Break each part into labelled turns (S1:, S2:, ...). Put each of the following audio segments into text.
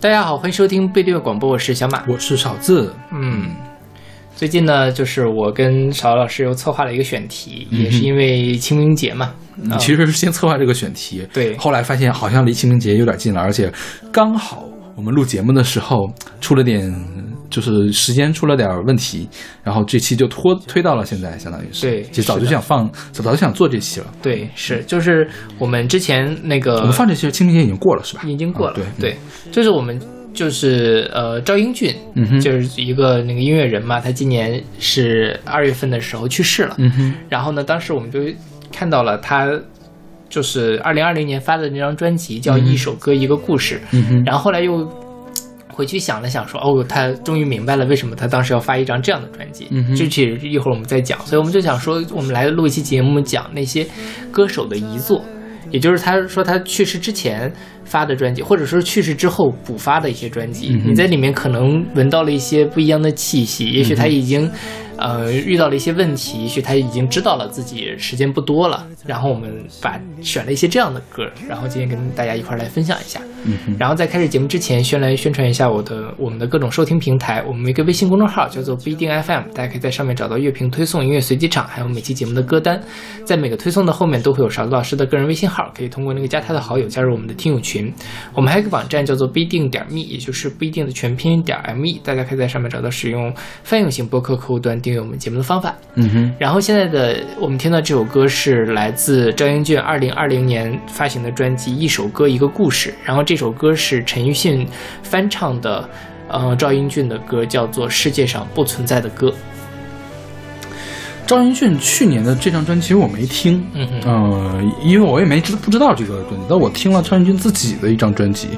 S1: 大家好，欢迎收听贝乐广播，我是小马，
S2: 我是少字。
S1: 嗯，最近呢，就是我跟少老师又策划了一个选题，
S2: 嗯
S1: 也是因为清明节嘛。
S2: 你其实是先策划这个选题，
S1: 对。
S2: 后来发现好像离清明节有点近了，而且刚好我们录节目的时候出了点，就是时间出了点问题，然后这期就拖推到了现在，相当于是。
S1: 对
S2: 其实早就想放，早早就想做这期了。
S1: 对，是就是我们之前那个
S2: 我们放这期清明节已经过了，是吧？
S1: 已经过了，
S2: 啊对
S1: 对，就是我们就是呃赵英俊，
S2: 嗯
S1: 就是一个那个音乐人嘛，他今年是二月份的时候去世了。
S2: 嗯哼，
S1: 然后呢，当时我们就看到了他就是二零二零年发的那张专辑，叫《一首歌一个故事》。
S2: 嗯，
S1: 然后后来又回去想了想说，哦，他终于明白了为什么他当时要发一张这样的专辑。
S2: 嗯哼
S1: 具体一会儿我们再讲。所以我们就想说，我们来录一期节目，讲那些歌手的遗作，也就是他说他去世之前发的专辑，或者说去世之后补发的一些专辑。
S2: 嗯
S1: 你在里面可能闻到了一些不一样的气息，也许他已经。呃，遇到了一些问题，也许他已经知道了自己时间不多了，然后我们把选了一些这样的歌，然后今天跟大家一块儿来分享一下。
S2: 嗯，
S1: 然后在开始节目之前，先来宣传一下我的我们的各种收听平台。我们一个微信公众号叫做不一定 FM，大家可以在上面找到乐评推送、音乐随机场，还有每期节目的歌单。在每个推送的后面都会有勺子老师的个人微信号，可以通过那个加他的好友加入我们的听友群。我们还有一个网站叫做不一定点 me，也就是不一定的全拼点 me，大家可以在上面找到使用泛用型播客客户端订阅我们节目的方法。
S2: 嗯哼，
S1: 然后现在的我们听到这首歌是来自赵英俊二零二零年发行的专辑《一首歌一个故事》，然后这首歌是陈奕迅翻唱的，呃，赵英俊的歌叫做《世界上不存在的歌》。
S2: 赵英俊去年的这张专辑其实我没听，
S1: 嗯哼，
S2: 呃，因为我也没知不知道这个专辑，但我听了赵英俊自己的一张专辑，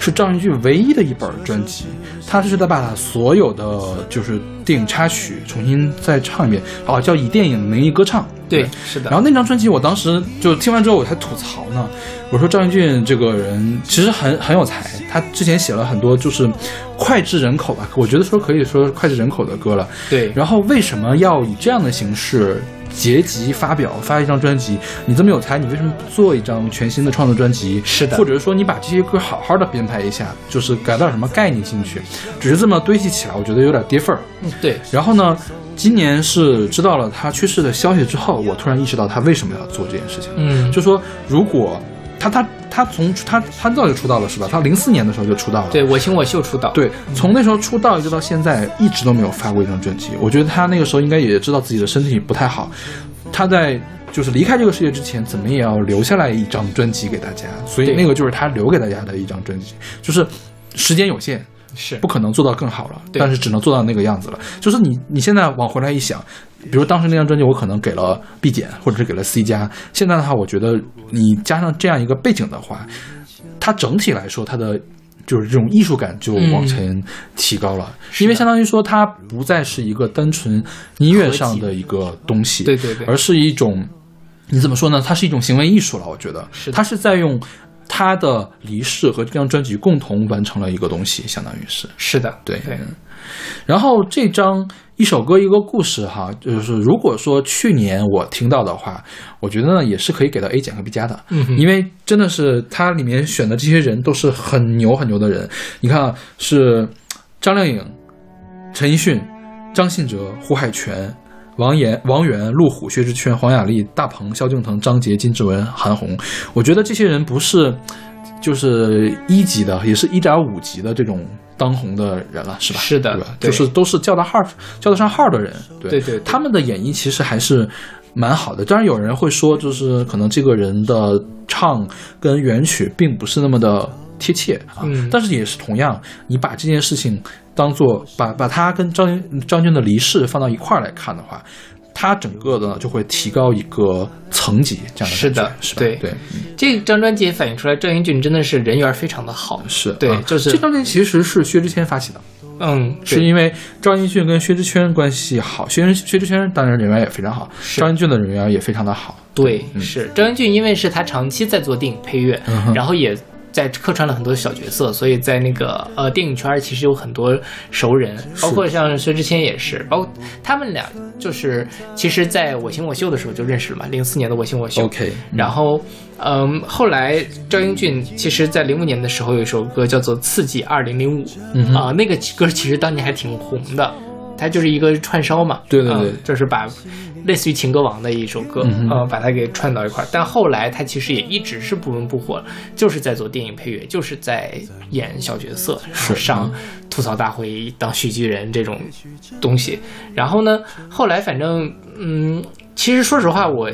S2: 是赵英俊唯一的一本专辑，他是在把他所有的就是电影插曲重新再唱一遍，哦，叫以电影名义歌唱，
S1: 对，是的。
S2: 然后那张专辑，我当时就听完之后，我还吐槽呢。我说赵英俊这个人其实很很有才，他之前写了很多就是脍炙人口吧，我觉得说可以说脍炙人口的歌了。
S1: 对，
S2: 然后为什么要以这样的形式结集发表发一张专辑？你这么有才，你为什么不做一张全新的创作专辑？
S1: 是的
S2: 或者是说你把这些歌好好的编排一下，就是改点什么概念进去，只是这么堆砌起来，我觉得有点跌份儿。
S1: 嗯对，
S2: 然后呢，今年是知道了他去世的消息之后，我突然意识到他为什么要做这件事情。
S1: 嗯，
S2: 就说如果他他他从他他早就出道了是吧？他零四年的时候就出道了。
S1: 对我型我秀出道。
S2: 对，从那时候出道一直到现在，一直都没有发过一张专辑。我觉得他那个时候应该也知道自己的身体不太好，他在就是离开这个世界之前，怎么也要留下来一张专辑给大家。所以那个就是他留给大家的一张专辑，就是时间有限，
S1: 是
S2: 不可能做到更好了，但是只能做到那个样子了。就是你你现在往回来一想，比如当时那张专辑，我可能给了 B 减，或者是给了 C 加。现在的话，我觉得你加上这样一个背景的话，它整体来说，它的就是这种艺术感就往前提高了，因为相当于说它不再是一个单纯音乐上的一个东西，
S1: 对对对
S2: 而是一种你怎么说呢？它是一种行为艺术了，我觉得
S1: 是
S2: 它是在用。他的离世和这张专辑共同完成了一个东西，相当于是
S1: 是的，
S2: 对
S1: 对，
S2: 然后这张一首歌一个故事哈，就是如果说去年我听到的话，我觉得呢也是可以给到 A 减和 B 加的，
S1: 嗯
S2: 因为真的是它里面选的这些人都是很牛很牛的人。你看啊，是张靓颖、陈奕迅、张信哲、胡海泉。王岩、王源、陆虎、薛之谦、黄雅莉、大鹏、萧敬腾、张杰、金志文、韩红，我觉得这些人不是就是一级的，也是一点五级的这种当红的人了，是吧？
S1: 是的？
S2: 就是都是叫得号、叫得上号的人。对
S1: 对对对
S2: 他们的演绎其实还是蛮好的。当然，有人会说，就是可能这个人的唱跟原曲并不是那么的贴切啊。
S1: 嗯
S2: 但是也是同样，你把这件事情当做把把他跟张张军的离世放到一块儿来看的话。他整个的就会提高一个层级，这样的
S1: 是的
S2: 是吧？
S1: 对
S2: 对，嗯
S1: 这张专辑也反映出来赵英俊真的是人缘非常的好。
S2: 是啊
S1: 对就是
S2: 这张专辑其实是薛之谦发起的，
S1: 嗯，
S2: 是因为赵英俊跟薛之谦关系好，薛薛之谦当然人缘也非常好，
S1: 是
S2: 赵英俊的人缘也非常的好。
S1: 对，是张英俊，因为是他长期在做电影配乐，
S2: 嗯
S1: 然后也在客串了很多小角色，所以在那个呃电影圈其实有很多熟人，包括像薛之谦也是，包括他们俩就是其实在我行我秀的时候就认识了嘛，零四年的我行我秀。
S2: OK，
S1: 然后，嗯，后来赵英俊其实在零五年的时候有一首歌叫做《刺激二零零五》
S2: 嗯
S1: 啊，那个歌其实当年还挺红的，它就是一个串烧嘛，
S2: 对对对。
S1: 嗯就是把类似于情歌王的一首歌，
S2: 嗯
S1: 呃，把它给串到一块儿。但后来他其实也一直是不温不火，就是在做电影配乐，就是在演小角色，然后上吐槽大会当喜剧人这种东西。然后呢，后来反正嗯，其实说实话，我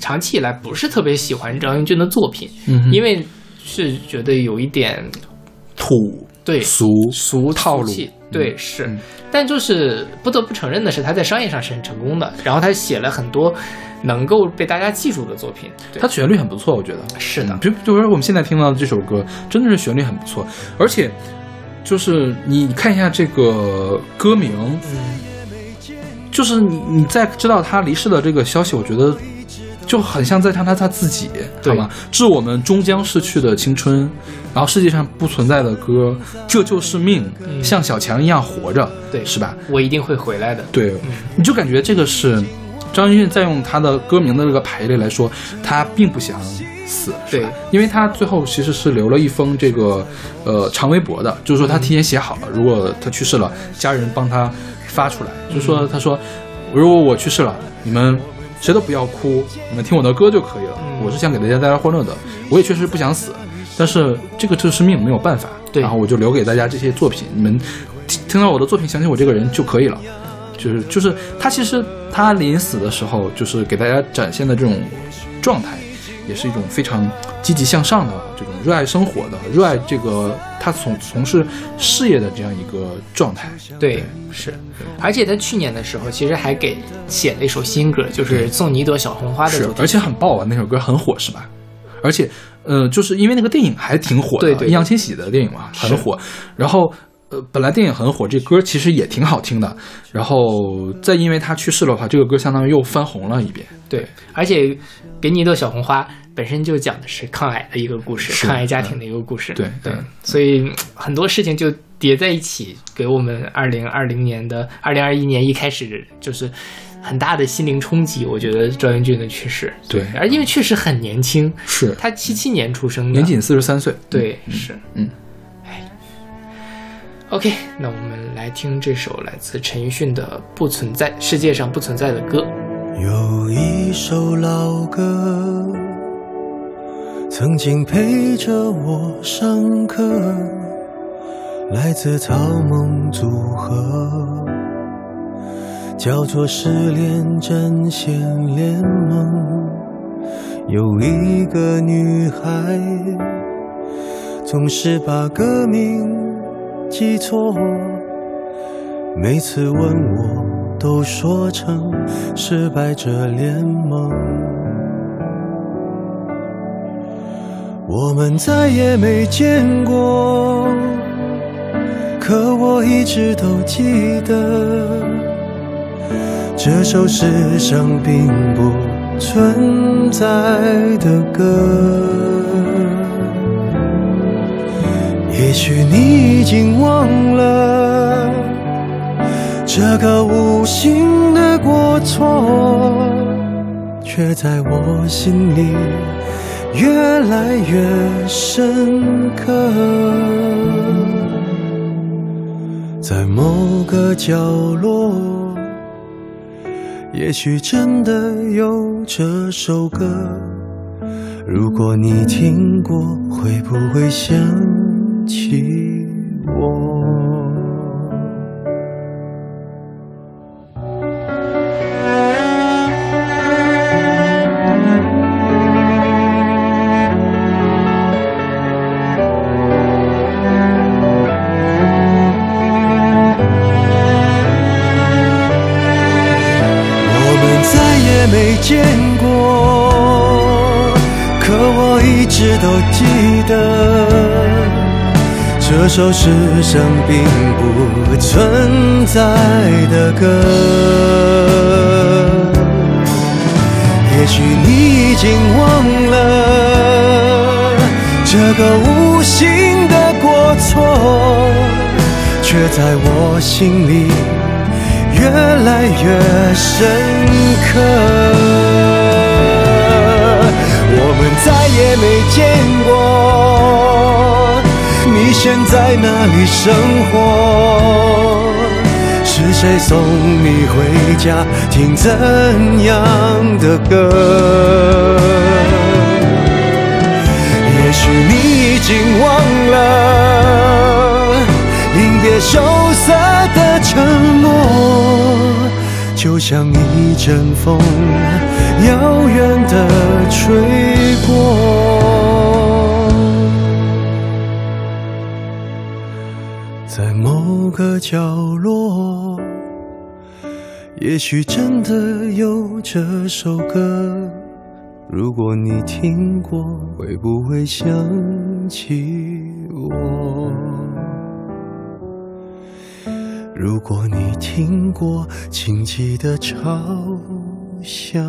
S1: 长期以来不是特别喜欢张英俊的作品，
S2: 嗯
S1: 因为是觉得有一点
S2: 土
S1: 对
S2: 俗
S1: 俗
S2: 套路
S1: 气对是。
S2: 嗯，
S1: 但就是不得不承认的是，他在商业上是很成功的，然后他写了很多能够被大家记住的作品。对。
S2: 它旋律很不错，我觉得。
S1: 是的
S2: 嗯就就是我们现在听到的这首歌，真的是旋律很不错，而且就是你看一下这个歌名，
S1: 嗯，
S2: 就是你你在知道他离世的这个消息，我觉得就很像在唱他他自己，
S1: 对。
S2: 好吗？致我们终将逝去的青春，然后世界上不存在的歌，这就是命，
S1: 嗯
S2: 像小强一样活着，
S1: 对
S2: 是吧？
S1: 我一定会回来的。
S2: 对，你就感觉这个是张英俊在用他的歌名的这个排列来说，他并不想死，
S1: 对
S2: 因为他最后其实是留了一封这个呃长微博的，就是说他提前写好了，如果他去世了，家人帮他发出来，就说他说如果我去世了，你们。谁都不要哭，你们听我的歌就可以了。
S1: 嗯
S2: 我是想给大家带来欢乐的，我也确实不想死，但是这个就是命，没有办法。
S1: 对
S2: 然后我就留给大家这些作品，你们听听到我的作品，想起我这个人就可以了。就是就是他其实他临死的时候，就是给大家展现的这种状态，也是一种非常积极向上的这种热爱生活的、热爱这个他从从事事业的这样一个状态。
S1: 对，是，而且他去年的时候，其实还给写了一首新歌，就是送你一朵小红花的主，题
S2: 是而且很爆啊，那首歌很火，是吧？而且，呃，就是因为那个电影还挺火的，
S1: 对对
S2: 易烊千玺的电影嘛，很火。然后，呃，本来电影很火，这歌其实也挺好听的。然后再因为他去世的话，这个歌相当于又翻红了一遍。
S1: 对，而且给你一朵小红花本身就讲的是抗癌的一个故事，抗癌家庭的一个故事。
S2: 对
S1: 对
S2: 嗯，
S1: 所以嗯很多事情就叠在一起，给我们二零二零年的二零二一年一开始就是很大的心灵冲击。我觉得赵英俊的去世，
S2: 对
S1: 而因为确实很年轻，
S2: 是
S1: 他七七年出生的，
S2: 年仅四十三岁。
S1: 对，是，
S2: 嗯。
S1: 哎，OK，那我们来听这首来自陈奕迅的《不存在世界上不存在的歌》。
S3: 有一首老歌，曾经陪着我上课，来自草蜢组合，叫做《失恋阵线联盟》。有一个女孩，总是把歌名记错，每次问我。都说成失败者联盟，我们再也没见过，可我一直都记得，这首世上并不存在的歌。也许你已经忘了。这个无心的过错，却在我心里越来越深刻。在某个角落，也许真的有这首歌。如果你听过，会不会想起这首世上并不存在的歌。也许你已经忘了，这个无心的过错，却在我心里越来越深刻。我们再也没见过，你现在哪里生活？是谁送你回家？听怎样的歌？也许你已经忘了，临别羞涩的承诺，就像一阵风，遥远的吹过，在某个角落，也许真的有这首歌。如果你听过，会不会想起我？如果你听过，请记得嘲笑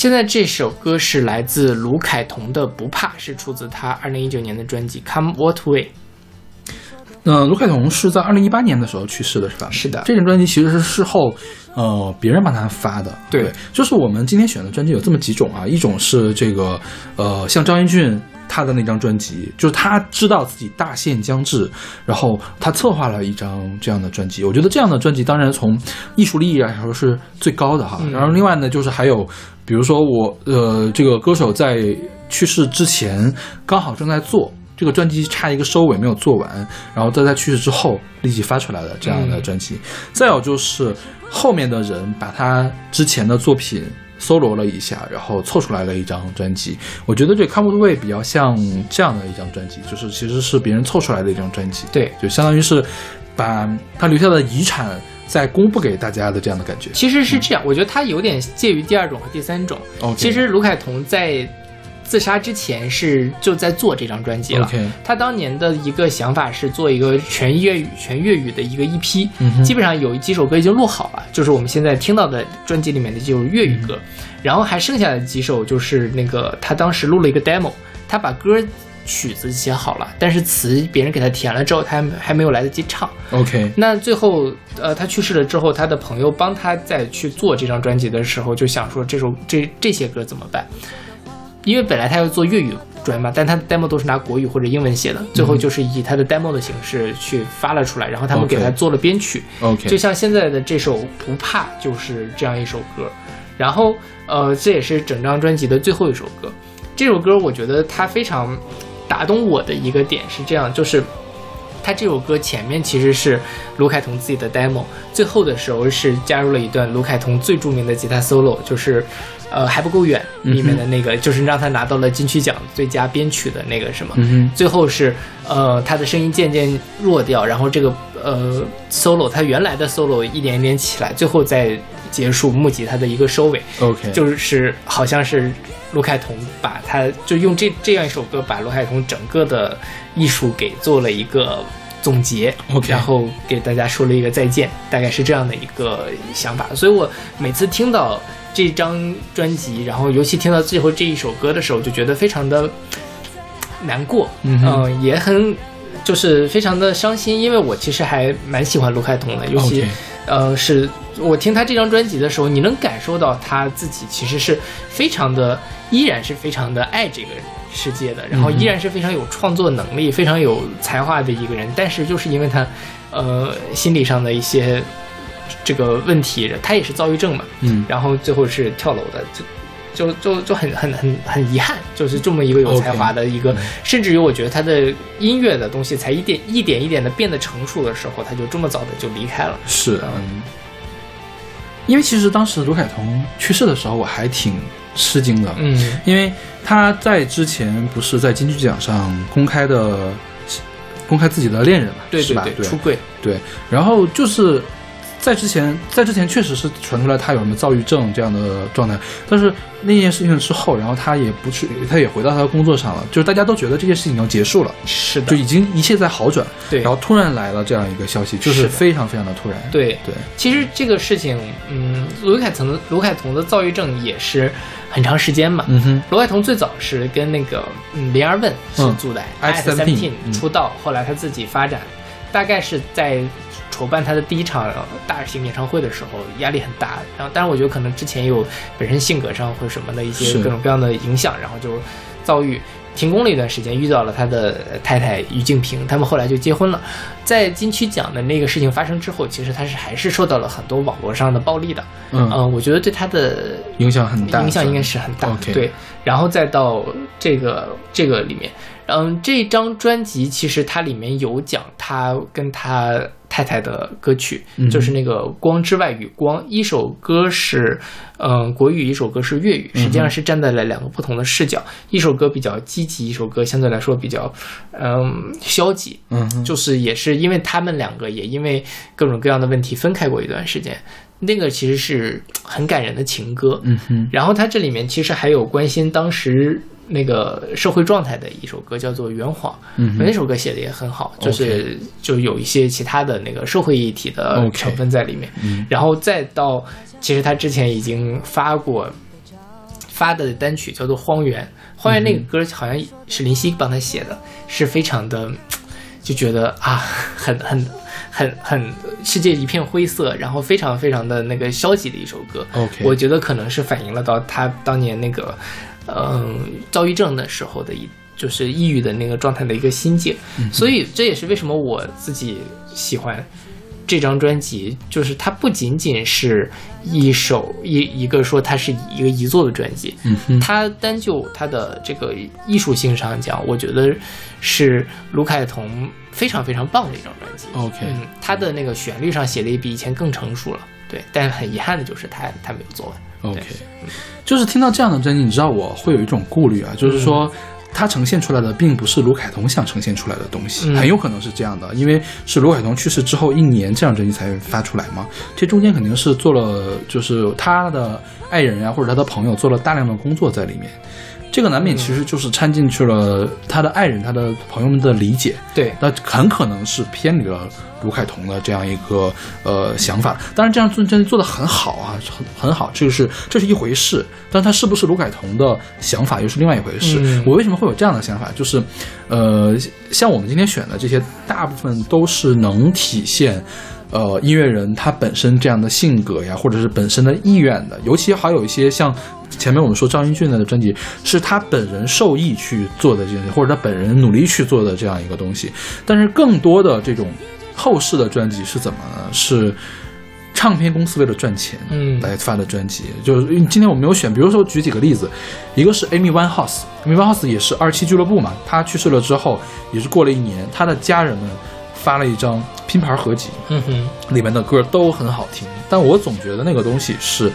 S1: 现在这首歌是来自卢凯彤的《不怕》，是出自他二零一九年的专辑《Come What Way》。
S2: 那卢凯彤是在二零一八年的时候去世的，是吧？
S1: 是的
S2: 这张专辑其实是事后，呃，别人帮他发的。
S1: 对
S2: 就是我们今天选的专辑有这么几种啊，一种是这个，呃，像张英俊他的那张专辑，就是他知道自己大限将至，然后他策划了一张这样的专辑。我觉得这样的专辑，当然从艺术利益来说是最高的哈。
S1: 嗯
S2: 然后另外呢，就是还有，比如说我，呃，这个歌手在去世之前刚好正在做。这个专辑差一个收尾没有做完，然后在他去世之后立即发出来的这样的专辑。再有就是后面的人把他之前的作品搜罗了一下，然后凑出来了一张专辑。我觉得这《Come Way》比较像这样的一张专辑，就是其实是别人凑出来的一张专辑，
S1: 对，
S2: 就相当于是把他留下的遗产再公布给大家的这样的感觉。
S1: 其实是这样，我觉得他有点介于第二种和第三种。其实卢凯彤在自杀之前是就在做这张专辑了。
S2: OK
S1: 他当年的一个想法是做一个全粤语、全粤语的一个 EP，、
S2: 嗯
S1: 基本上有几首歌已经录好了，就是我们现在听到的专辑里面的就是粤语歌，然后还剩下的几首就是那个他当时录了一个 demo，他把歌曲子写好了，但是词别人给他填了之后，他还还没有来得及唱。
S2: OK，
S1: 那最后，呃，他去世了之后，他的朋友帮他再去做这张专辑的时候，就想说这首这这些歌怎么办？因为本来他要做粤语专嘛，但他的 demo 都是拿国语或者英文写的，最后就是以他的 demo 的形式去发了出来，然后他们给他做了编曲。
S2: OK，
S1: 就像现在的这首《不怕》就是这样一首歌，然后呃，这也是整张专辑的最后一首歌。这首歌我觉得它非常打动我的一个点是这样，就是他这首歌前面其实是卢凯彤自己的 demo，最后的时候是加入了一段卢凯彤最著名的吉他 solo，就是呃还不够远里面的那个，就是让他拿到了金曲奖最佳编曲的那个什么。
S2: 嗯
S1: 最后是呃他的声音渐渐弱掉，然后这个呃 solo 他原来的 solo 一点一点起来，最后再结束木吉他的一个收尾
S2: ，，OK，
S1: 就是好像是卢凯彤把他就用这这样一首歌把卢凯彤整个的艺术给做了一个总结然后给大家说了一个再见，大概是这样的一个想法。所以我每次听到这张专辑，然后尤其听到最后这一首歌的时候，就觉得非常的难过，
S2: 嗯哼
S1: 也很就是非常的伤心，因为我其实还蛮喜欢卢凯彤的，尤其呃，是我听他这张专辑的时候，你能感受到他自己其实是非常的，依然是非常的爱这个世界的，然后依然是非常有创作能力、非常有才华的一个人。但是就是因为他，呃，心理上的一些这个问题，他也是躁郁症嘛，
S2: 嗯
S1: 然后最后是跳楼的，就。就就就很很很很遗憾，就是这么一个有才华的一个甚至于我觉得他的音乐的东西才一点一点一点的变得成熟的时候，他就这么早的就离开了。
S2: 是，嗯，因为其实当时卢凯彤去世的时候，我还挺吃惊的，
S1: 嗯。
S2: 因为他在之前不是在金曲奖上公开的公开自己的恋人嘛，
S1: 对对，对。出柜，
S2: 对，然后就是在之前，在之前确实是传出来他有什么躁郁症这样的状态，但是那件事情之后，然后他也不去，他也回到他的工作上了，就是大家都觉得这件事情已经结束了，
S1: 是的，
S2: 就已经一切在好转，
S1: 对。
S2: 然后突然来了这样一个消息，就是非常非常的突然，
S1: 对。
S2: 对，
S1: 其实这个事情，嗯，卢凯彤的卢凯彤的躁郁症也是很长时间嘛。
S2: 嗯哼，
S1: 卢凯彤最早是跟那个嗯林二问是
S2: 嗯。
S1: 组的
S2: X
S1: Seventeen
S2: Seventeen，嗯。
S1: 出道，后来他自己发展，大概是在筹办他的第一场大型演唱会的时候压力很大，然后当然我觉得可能之前有本身性格上或者什么的一些各种各样的影响，然后就遭遇。停工了一段时间，遇到了他的太太于静平，他们后来就结婚了。在金曲奖的那个事情发生之后，其实他是还是受到了很多网络上的暴力的。
S2: 嗯，
S1: 嗯，我觉得对他的
S2: 影响很大，
S1: 影响应该是很大。对，然后再到这个这个里面，嗯，这张专辑其实它里面有讲他跟他太太的歌曲，
S2: 嗯。
S1: 就是那个《光之外与光》，一首歌是嗯国语，一首歌是粤语，实际上是站在了两个不同的视角，一首歌比较积极，一首歌相对来说比较嗯消极。
S2: 嗯哼，
S1: 就是也是因为他们两个也因为各种各样的问题分开过一段时间，那个其实是很感人的情歌。
S2: 嗯哼，
S1: 然后它这里面其实还有关心当时那个社会状态的一首歌，叫做《圆谎》。
S2: 嗯
S1: 那首歌写的也很好，就是就有一些其他的那个社会议题的成分在里面。
S2: 嗯
S1: 然后再到，其实他之前已经发过发的单曲叫做《荒原》，《荒原》那个歌好像是林夕帮他写的，是非常的，就觉得啊，很很很很世界一片灰色，然后非常非常的那个消极的一首歌。
S2: OK
S1: 我觉得可能是反映了到他当年那个，嗯、躁郁症的时候的一。就是抑郁的那个状态的一个心境，所以这也是为什么我自己喜欢这张专辑，就是它不仅仅是一首一一个说它是一个遗作的专辑，它单就它的这个艺术性上讲，我觉得是卢凯彤非常非常棒的一张专辑。
S2: OK
S1: 嗯，他的那个旋律上写的也比以前更成熟了，对，但很遗憾的就是他他没有做完。
S2: OK，就是听到这样的专辑，你知道我会有一种顾虑啊，就是说。
S1: 嗯
S2: 它呈现出来的并不是卢凯彤想呈现出来的东西，
S1: 嗯
S2: 很有可能是这样的，因为是卢凯彤去世之后一年，这张专辑才发出来嘛。这中间肯定是做了，就是他的爱人呀、或者他的朋友做了大量的工作在里面。这个难免其实就是掺进去了他的爱人、他的朋友们的理解，
S1: 对，
S2: 那很可能是偏离了卢凯彤的这样一个呃想法。当然，这样做真的做的很好啊，很很好，这个是这是一回事。但他是不是卢凯彤的想法又是另外一回事。
S1: 嗯
S2: 我为什么会有这样的想法？就是，呃，像我们今天选的这些，大部分都是能体现。呃，音乐人他本身这样的性格呀，或者是本身的意愿的，尤其还有一些像前面我们说张英俊的专辑，是他本人受益去做的这件事，或者他本人努力去做的这样一个东西。但是更多的这种后世的专辑是怎么呢？是唱片公司为了赚钱，
S1: 嗯
S2: 来发的专辑。就是今天我没有选，比如说举几个例子，一个是 Amy Winehouse，Amy Winehouse 也是二七俱乐部嘛，他去世了之后，也是过了一年，他的家人们发了一张拼盘合集，
S1: 嗯哼，
S2: 里面的歌都很好听，但我总觉得那个东西是，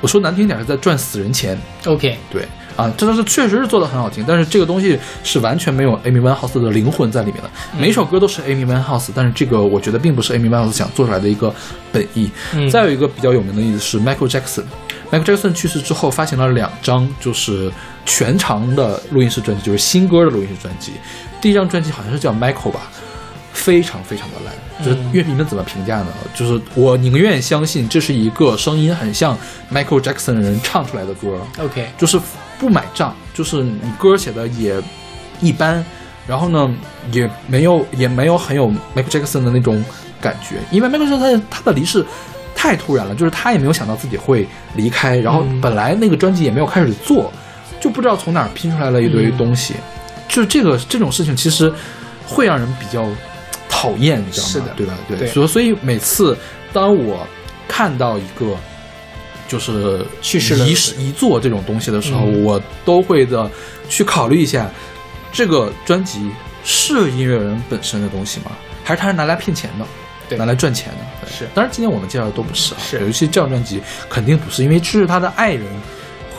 S2: 我说难听点是在赚死人钱。
S1: OK，
S2: 对啊，这的是确实是做的很好听，但是这个东西是完全没有 Amy Winehouse 的灵魂在里面的。每首歌都是 Amy Winehouse，但是这个我觉得并不是 Amy Winehouse 想做出来的一个本意。
S1: 嗯
S2: 再有一个比较有名的例子是 Michael Jackson。Michael Jackson 去世之后，发行了两张就是全长的录音室专辑，就是新歌的录音室专辑。第一张专辑好像是叫 Michael 吧，非常非常的烂。就是乐迷们怎么评价呢？就是我宁愿相信这是一个声音很像 Michael Jackson 的人唱出来的歌
S1: ，OK，
S2: 就是不买账，就是你歌写的也一般，然后呢也没有也没有很有 Michael Jackson 的那种感觉，因为 Michael Jackson 他他的离世太突然了，就是他也没有想到自己会离开，然后
S1: 嗯。
S2: 本来那个专辑也没有开始做，就不知道从哪儿拼出来了一堆东西，就是这个这种事情其实会让人比较讨厌，你知道吗？
S1: 是的
S2: 对吧？对，所以所以每次当我看到一个就是
S1: 去世了
S2: 遗失遗作这种东西的时候，
S1: 嗯
S2: 我都会的去考虑一下，这个专辑是音乐人本身的东西吗？还是他是拿来骗钱的？
S1: 对
S2: 拿来赚钱的。对
S1: 是
S2: 当然今天我们介绍的都不是啊，
S1: 是
S2: 尤其这张专辑肯定不是，因为这是他的爱人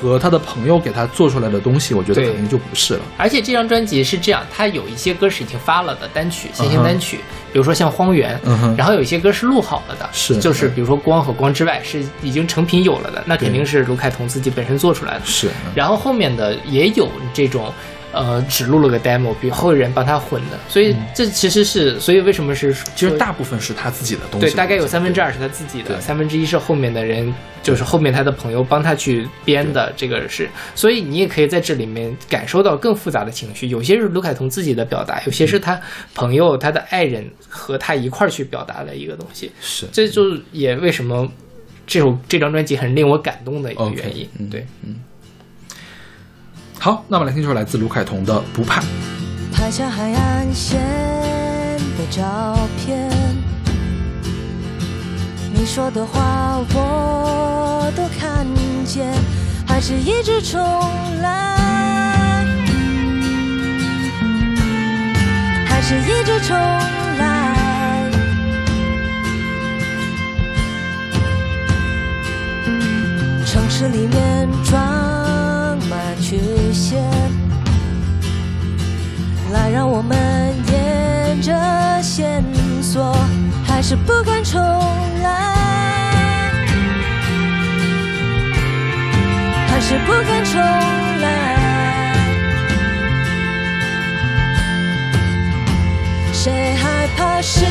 S2: 合他的朋友给他做出来的东西，我觉得
S1: 对。
S2: 肯定就不是了。
S1: 而且这张专辑是这样，它有一些歌是已经发了的单曲，先行单曲，比如说像《荒原》，然后有一些歌是录好了的，
S2: 是。
S1: 就是比如说《光》和《光之外》是已经成品有了的，那肯定是卢凯彤自己本身做出来的。
S2: 是，
S1: 然后后面的也有这种，呃，只录了个 demo，比后人帮他混的，所以这其实是，所以为什么是
S2: 其实大部分是他自己的东西。
S1: 对，大概有三分之二是他自己的，三分之一是后面的人，就是后面他的朋友帮他去编的，这个是，所以你也可以在这里面感受到更复杂的情绪，有些是卢凯彤自己的表达，有些是他朋友、他的爱人和他一块儿去表达的一个东西，
S2: 是。
S1: 这就也为什么这首这张专辑很令我感动的一个原因，
S2: 嗯
S1: 对。
S2: 好，那么来听这首来自卢凯彤的《不怕》。
S4: 拍下海岸线的照片，你说的话我都看见，还是一直重来，还是一直重来。城市里面装曲线。来，让我们沿着线索，还是不敢重来，还是不敢重来。谁害怕失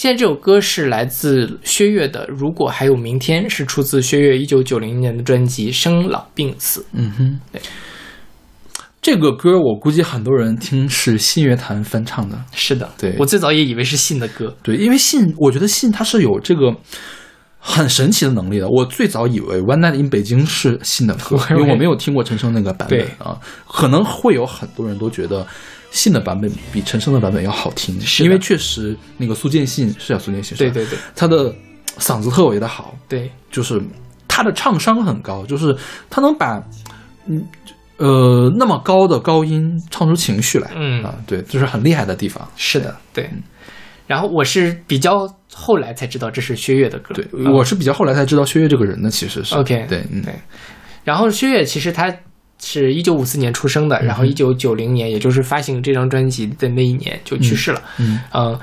S1: 现在这首歌是来自薛岳的《如果还有明天》，是出自薛岳一九九零年的专辑《生老病死》。
S2: 嗯哼
S1: 对，
S2: 这个歌我估计很多人听是信乐坛翻唱的。
S1: 是的，
S2: 对
S1: 我最早也以为是信的歌。
S2: 对，因为信，我觉得信它是有这个很神奇的能力的。我最早以为《One Night in 北京》是信的歌，因为我没有听过陈升那个版本啊。可能会有很多人都觉得信的版本比陈升的版本要好听，因为确实那个苏建信是叫苏建信，
S1: 对对对。
S2: 他的嗓子特别的好，
S1: 对，
S2: 就是他的唱商很高，就是他能把嗯呃那么高的高音唱出情绪来，
S1: 嗯。
S2: 啊，对，这是很厉害的地方。
S1: 是的，对。然后我是比较后来才知道这是薛岳的歌。
S2: 对，
S1: 嗯
S2: 我是比较后来才知道薛岳这个人的，其实是。
S1: OK，
S2: 对，嗯，
S1: 对。然后薛岳其实他是一九五四年出生的，然后一九九零年，也就是发行这张专辑的那一年就去世了。
S2: 嗯
S1: 呃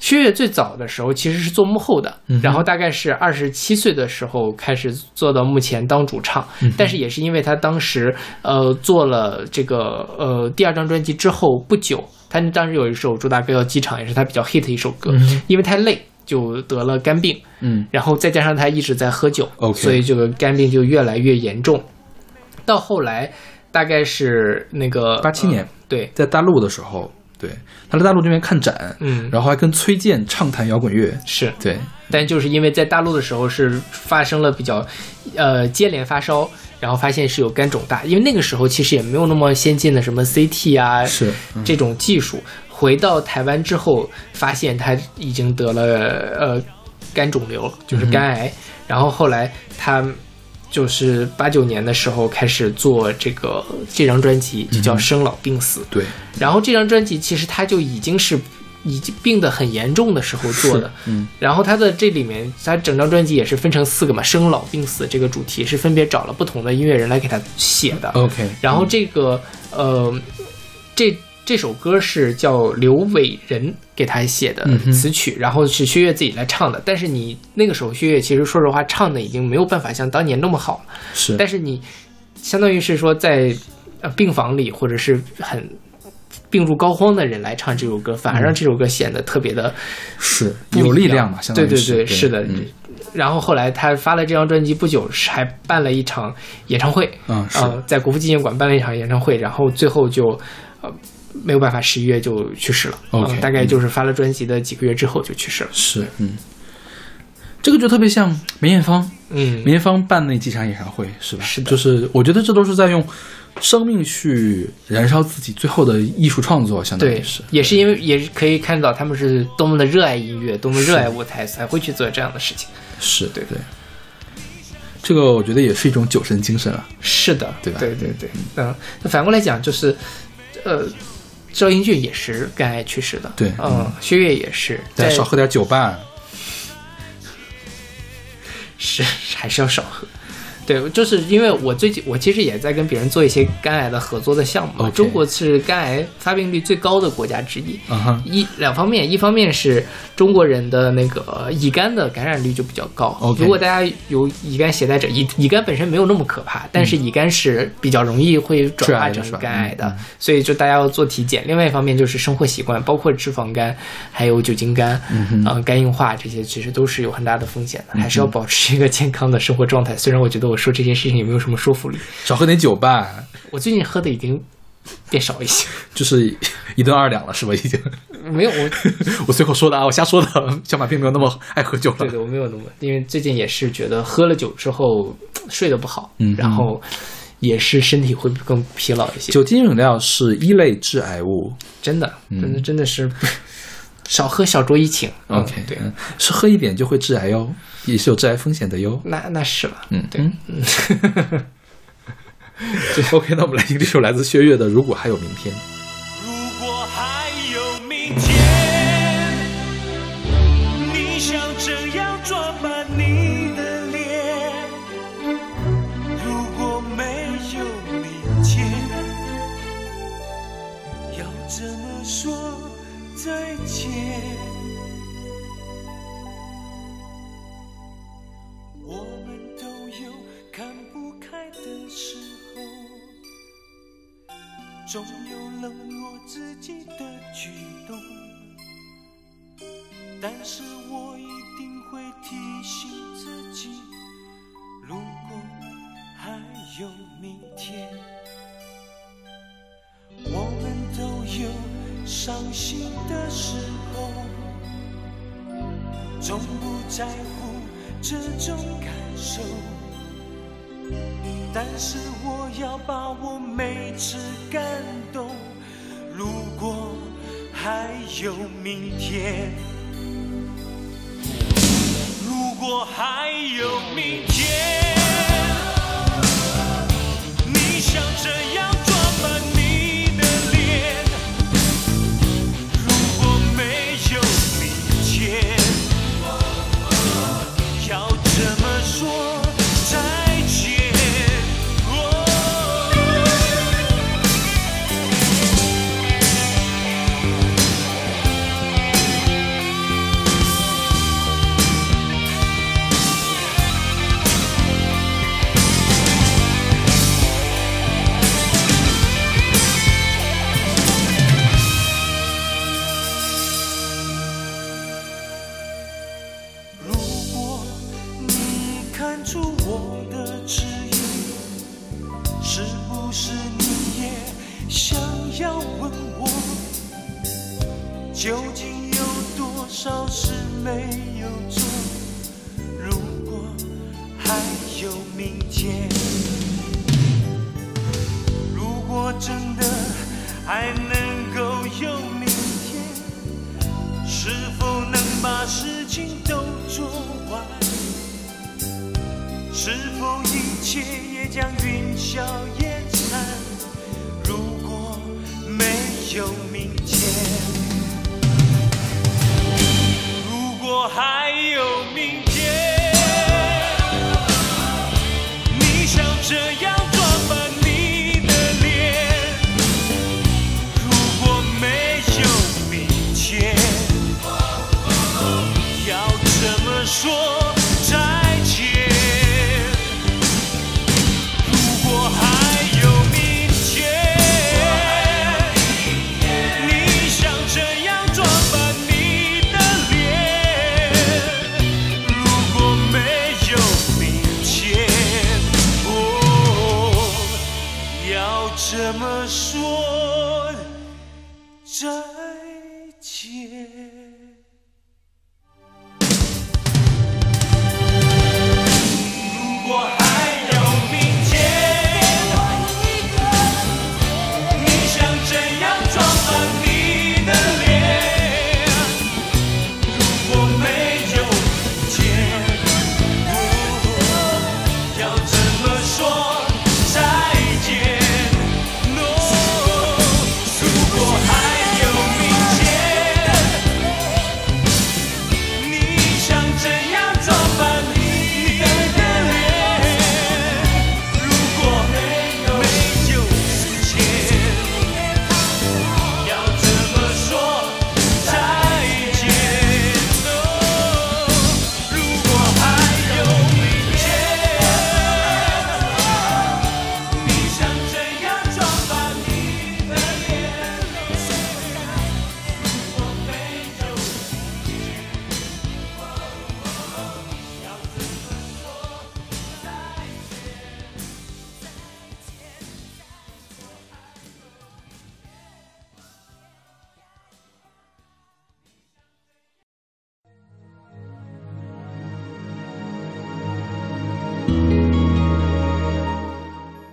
S1: 薛岳最早的时候其实是做幕后的，
S2: 嗯
S1: 然后大概是二十七岁的时候开始做到目前当主唱，
S2: 嗯
S1: 但是也是因为他当时呃做了这个呃第二张专辑之后不久，他当时有一首主打歌叫《机场》，也是他比较 hit 的一首歌，
S2: 嗯
S1: 因为太累就得了肝病，
S2: 嗯。
S1: 然后再加上他一直在喝酒所以这个肝病就越来越严重。到后来大概是那个
S2: 八七年
S1: 呃对，
S2: 在大陆的时候，对，他在大陆这边看展，
S1: 嗯，
S2: 然后还跟崔健畅谈摇滚乐，
S1: 是，
S2: 对，
S1: 但就是因为在大陆的时候是发生了比较，呃，接连发烧，然后发现是有肝肿大，因为那个时候其实也没有那么先进的什么 CT 啊，
S2: 是，嗯
S1: 这种技术。回到台湾之后，发现他已经得了呃肝肿瘤，就是肝癌。然后后来他就是八九年的时候开始做这个这张专辑，就叫《生老病死》。
S2: 对，
S1: 然后这张专辑其实他就已经是已经病得很严重的时候做的，
S2: 嗯
S1: 然后它的这里面，它整张专辑也是分成四个嘛，生老病死这个主题是分别找了不同的音乐人来给他写的。
S2: ，OK，
S1: 然后这个呃，这这首歌是叫刘伟仁给他写的词曲，然后是薛岳自己来唱的。但是你那个时候薛岳其实说实话唱的已经没有办法像当年那么好了，
S2: 是，
S1: 但是你相当于是说在呃病房里或者是很病入膏肓的人来唱这首歌，反而让这首歌显得特别的
S2: 是有力量嘛，相当于
S1: 对对
S2: 是
S1: 对，是的。
S2: 嗯
S1: 然后后来他发了这张专辑不久，还办了一场演唱会，
S2: 嗯是
S1: 呃，在国父纪念馆办了一场演唱会，然后最后就呃没有办法，十一月就去世了。
S2: OK，
S1: 嗯大概就是发了专辑的几个月之后就去世了。
S2: 是，嗯，这个就特别像梅艳芳，
S1: 嗯。
S2: 梅艳芳办那几场演唱会是吧？
S1: 是的。
S2: 就是我觉得这都是在用生命去燃烧自己最后的艺术创作，相当
S1: 对
S2: 于是，
S1: 也是因为也是可以看到他们是多么的热爱音乐，多么热爱舞台，才会去做这样的事情。
S2: 是
S1: 对。
S2: 对。这个我觉得也是一种酒神精神啊，
S1: 是的，
S2: 对吧？
S1: 对对对，嗯，那反过来讲就是，呃，赵英俊也是肝癌去世的，
S2: 对
S1: 嗯，薛岳也是，
S2: 再少喝点酒吧。
S1: 是还是要少喝。对，就是因为我最近我其实也在跟别人做一些肝癌的合作的项目。中国是肝癌发病率最高的国家之一。一两方面，一方面是中国人的那个乙肝的感染率就比较高。如果大家有乙肝携带者，乙乙肝本身没有那么可怕，但是乙肝是比较容易会转化成肝癌的，所以就大家要做体检。另外一方面就是生活习惯，包括脂肪肝，还有酒精肝，
S2: 嗯
S1: 呃，肝硬化这些其实都是有很大的风险的，还是要保持一个健康的生活状态。虽然我觉得我说这件事情也没有什么说服力，
S2: 少喝点酒吧，
S1: 我最近喝的已经变少一些，
S2: 就是一顿二两了，是吧？已经，
S1: 没有我。
S2: 我随口说的啊，我瞎说的。小马并没有那么爱喝酒了。
S1: 对对，我没有那么，因为最近也是觉得喝了酒之后睡得不好，
S2: 嗯
S1: 然后也是身体会更疲劳一些。
S2: 酒精饮料是一类致癌物。
S1: 真的，真的真的是少喝小酌怡情。嗯
S2: OK，
S1: 对，
S2: 嗯，是喝一点就会致癌哟，也是有致癌风险的哟。
S1: 那那是了，
S2: 嗯，
S1: 对，
S2: 嗯 OK，那我们来听这首来自薛岳的《如果还有明天》。
S5: 总有冷落自己的举动，但是我一定会提醒自己，如果还有明天，我们都有伤心的时候，从不在乎这种感受。但是我要把我每次感动，如果还有明天。如果还有明天，怎么说再见？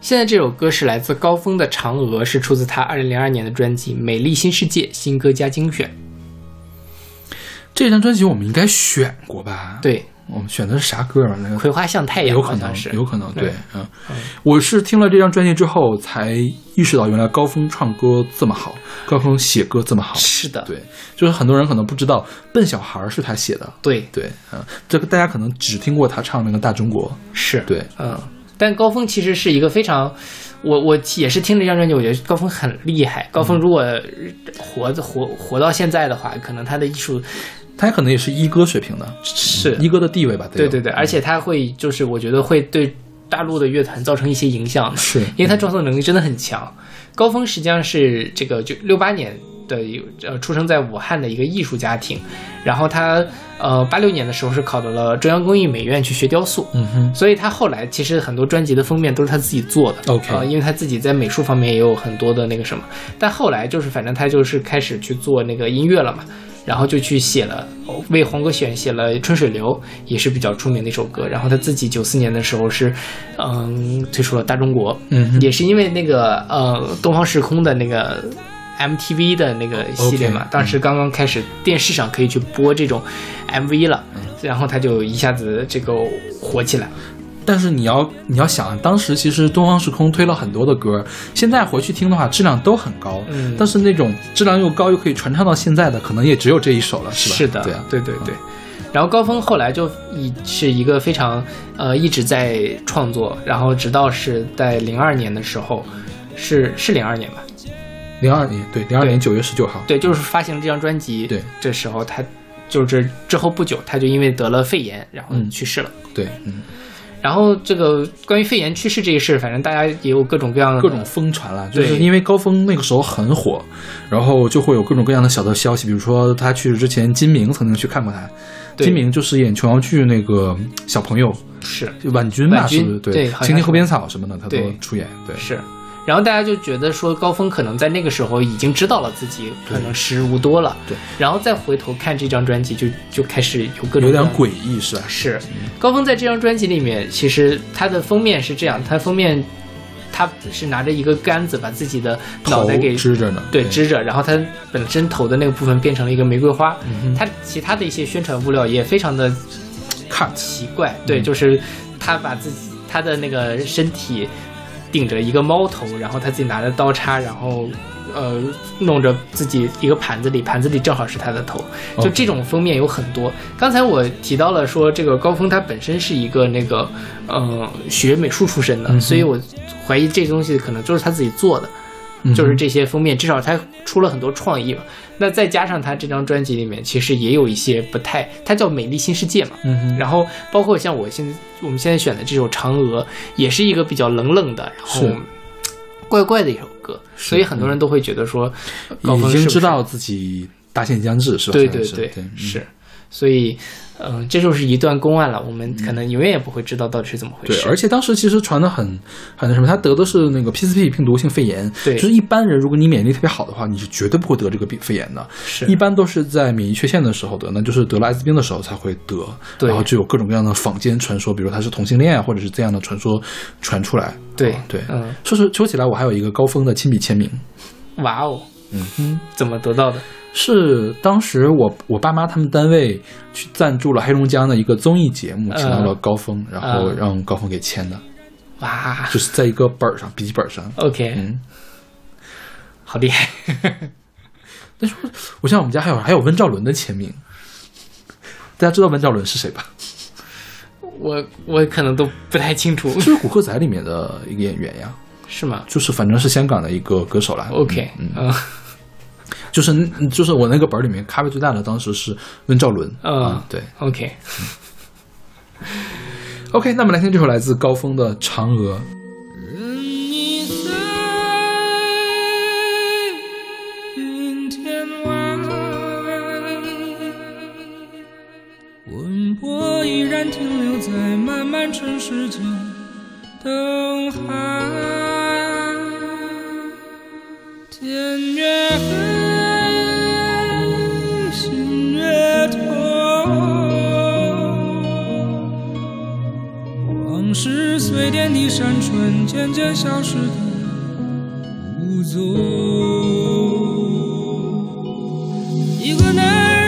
S1: 现在这首歌是来自高峰的《嫦娥》，是出自他2002年的专辑《美丽新世界新歌加精选》。
S2: 这张专辑我们应该选过吧？，
S1: 对，
S2: 我们选的是啥歌啊？那个
S1: 葵花向太阳，
S2: 有可能
S1: 是，
S2: 有可能，
S1: 对
S2: 对，嗯，我是听了这张专辑之后，才意识到原来高峰唱歌这么好，高峰写歌这么好。
S1: 是的，
S2: 对，就是很多人可能不知道，《笨小孩》是他写的。
S1: 对
S2: 对，嗯，这个大家可能只听过他唱那个《大中国》。
S1: 是，
S2: 对，
S1: 嗯，但高峰其实是一个非常，我我也是听了这张专辑，我觉得高峰很厉害。高峰如果活活活到现在的话，可能他的艺术
S2: 他可能也是一哥水平的，
S1: 是
S2: 一哥的地位吧？
S1: 对对对，而且他会就是我觉得会对大陆的乐团造成一些影响的，
S2: 是
S1: 因为他创作能力真的很强。高峰实际上是这个就六八年的一呃出生在武汉的一个艺术家庭，然后他呃八六年的时候是考到了中央工艺美院去学雕塑，
S2: 嗯哼，
S1: 所以他后来其实很多专辑的封面都是他自己做的。
S2: OK
S1: 呃因为他自己在美术方面也有很多的那个什么，但后来就是反正他就是开始去做那个音乐了嘛，然后就去写了为黄格选写了《春水流》，也是比较出名的一首歌。然后他自己九四年的时候是，嗯，推出了《大中国》，
S2: 嗯哼。
S1: 也是因为那个呃东方时空的那个 MTV 的那个系列嘛当时刚刚开始电视上可以去播这种 MV 了，然后他就一下子这个火起来。
S2: 但是你要你要想，当时其实东方时空推了很多的歌，现在回去听的话，质量都很高。
S1: 嗯
S2: 但是那种质量又高又可以传唱到现在的，可能也只有这一首了，是吧？
S1: 是的，
S2: 对啊，
S1: 对对对。然后高峰后来就一是一个非常呃一直在创作，然后直到是在零二年的时候，是是零二年吧？
S2: 零二年，对，零二年九月十九号，
S1: 对，就是发行了这张专辑。
S2: 对，
S1: 这时候他就是之后不久，他就因为得了肺炎，然后
S2: 嗯。
S1: 去世了。
S2: 对，嗯，
S1: 然后这个关于肺炎去世这个事，反正大家也有各种各样的
S2: 各种疯传了，就是因为高峰那个时候很火，然后就会有各种各样的小道消息，比如说他去世之前，金明曾经去看过他，
S1: 对。
S2: 金明就是演琼瑶剧那个小朋友，
S1: 是。
S2: 就婉君吧，是不是？
S1: 对
S2: 青青河边草什么的，他都出演，对，
S1: 是。然后大家就觉得说高峰可能在那个时候已经知道了自己可能时日无多了，
S2: 对，
S1: 然后再回头看这张专辑就就开始有各种
S2: 有点诡异，是吧？
S1: 是，高峰在这张专辑里面，其实他的封面是这样，他封面他是拿着一个杆子把自己的脑袋给
S2: 支着呢，
S1: 对支着，然后他本身头的那个部分变成了一个玫瑰花。
S2: 嗯
S1: 他其他的一些宣传物料也非常的
S2: 看
S1: 奇怪，对，就是他把自己他的那个身体顶着一个猫头，然后他自己拿着刀叉，然后呃弄着自己一个盘子里，盘子里正好是他的头，就这种封面有很多。刚才我提到了说，这个高峰他本身是一个那个呃学美术出身的，
S2: 嗯
S1: 所以我怀疑这东西可能就是他自己做的。
S2: 嗯
S1: 就是这些封面，至少他出了很多创意嘛。那再加上他这张专辑里面，其实也有一些不太，它叫《美丽新世界》嘛。
S2: 嗯哼，
S1: 然后包括像我现在我们现在选的这首《嫦娥》，也是一个比较冷冷的，然后怪怪的一首歌，所以很多人都会觉得说，高
S2: 已经知道自己大限将至，是吧？
S1: 对对对
S2: 是。对，嗯。
S1: 是，所以，嗯、这就是一段公案了，我们可能永远也不会知道到底是怎么回
S2: 对，
S1: 事。
S2: 而且当时其实传的很很那什么，他得的是那个 PCP 病毒性肺炎，
S1: 对。
S2: 就是一般人如果你免疫力特别好的话，你是绝对不会得这个病肺炎的，
S1: 是。
S2: 一般都是在免疫缺陷的时候得，那就是得了艾滋病的时候才会得，
S1: 对。
S2: 然后就有各种各样的坊间传说，比如他是同性恋啊，或者是这样的传说传出来，
S1: 对
S2: 啊对，
S1: 嗯，
S2: 说是说起来，我还有一个高峰的亲笔签名，
S1: 哇哦，
S2: 嗯哼。
S1: 怎么得到的？
S2: 是当时我我爸妈他们单位去赞助了黑龙江的一个综艺节目，请到了高峰，然后
S1: 嗯
S2: 让高峰给签的，
S1: 哇
S2: 就是在一个本儿上，笔记本上。
S1: ，OK，、
S2: 嗯，
S1: 好厉害。
S2: 但是我想我们家还有还有温兆伦的签名，大家知道温兆伦是谁吧？
S1: 我我可能都不太清楚，
S2: 就是《古惑仔》里面的一个演员呀，
S1: 是吗
S2: 就是反正是香港的一个歌手啦。
S1: ？OK，
S2: 嗯，
S1: 嗯
S2: 就是就是我那个本儿里面咖位最大的当时是温兆伦。
S1: 嗯
S2: 啊，对。，OK，OK，那么来听这首来自高峰的《嫦娥》。
S6: 任你随云天外，魂魄依然停留在漫漫尘世间等海。天越是随点滴山川，渐渐消失的无踪。一个男人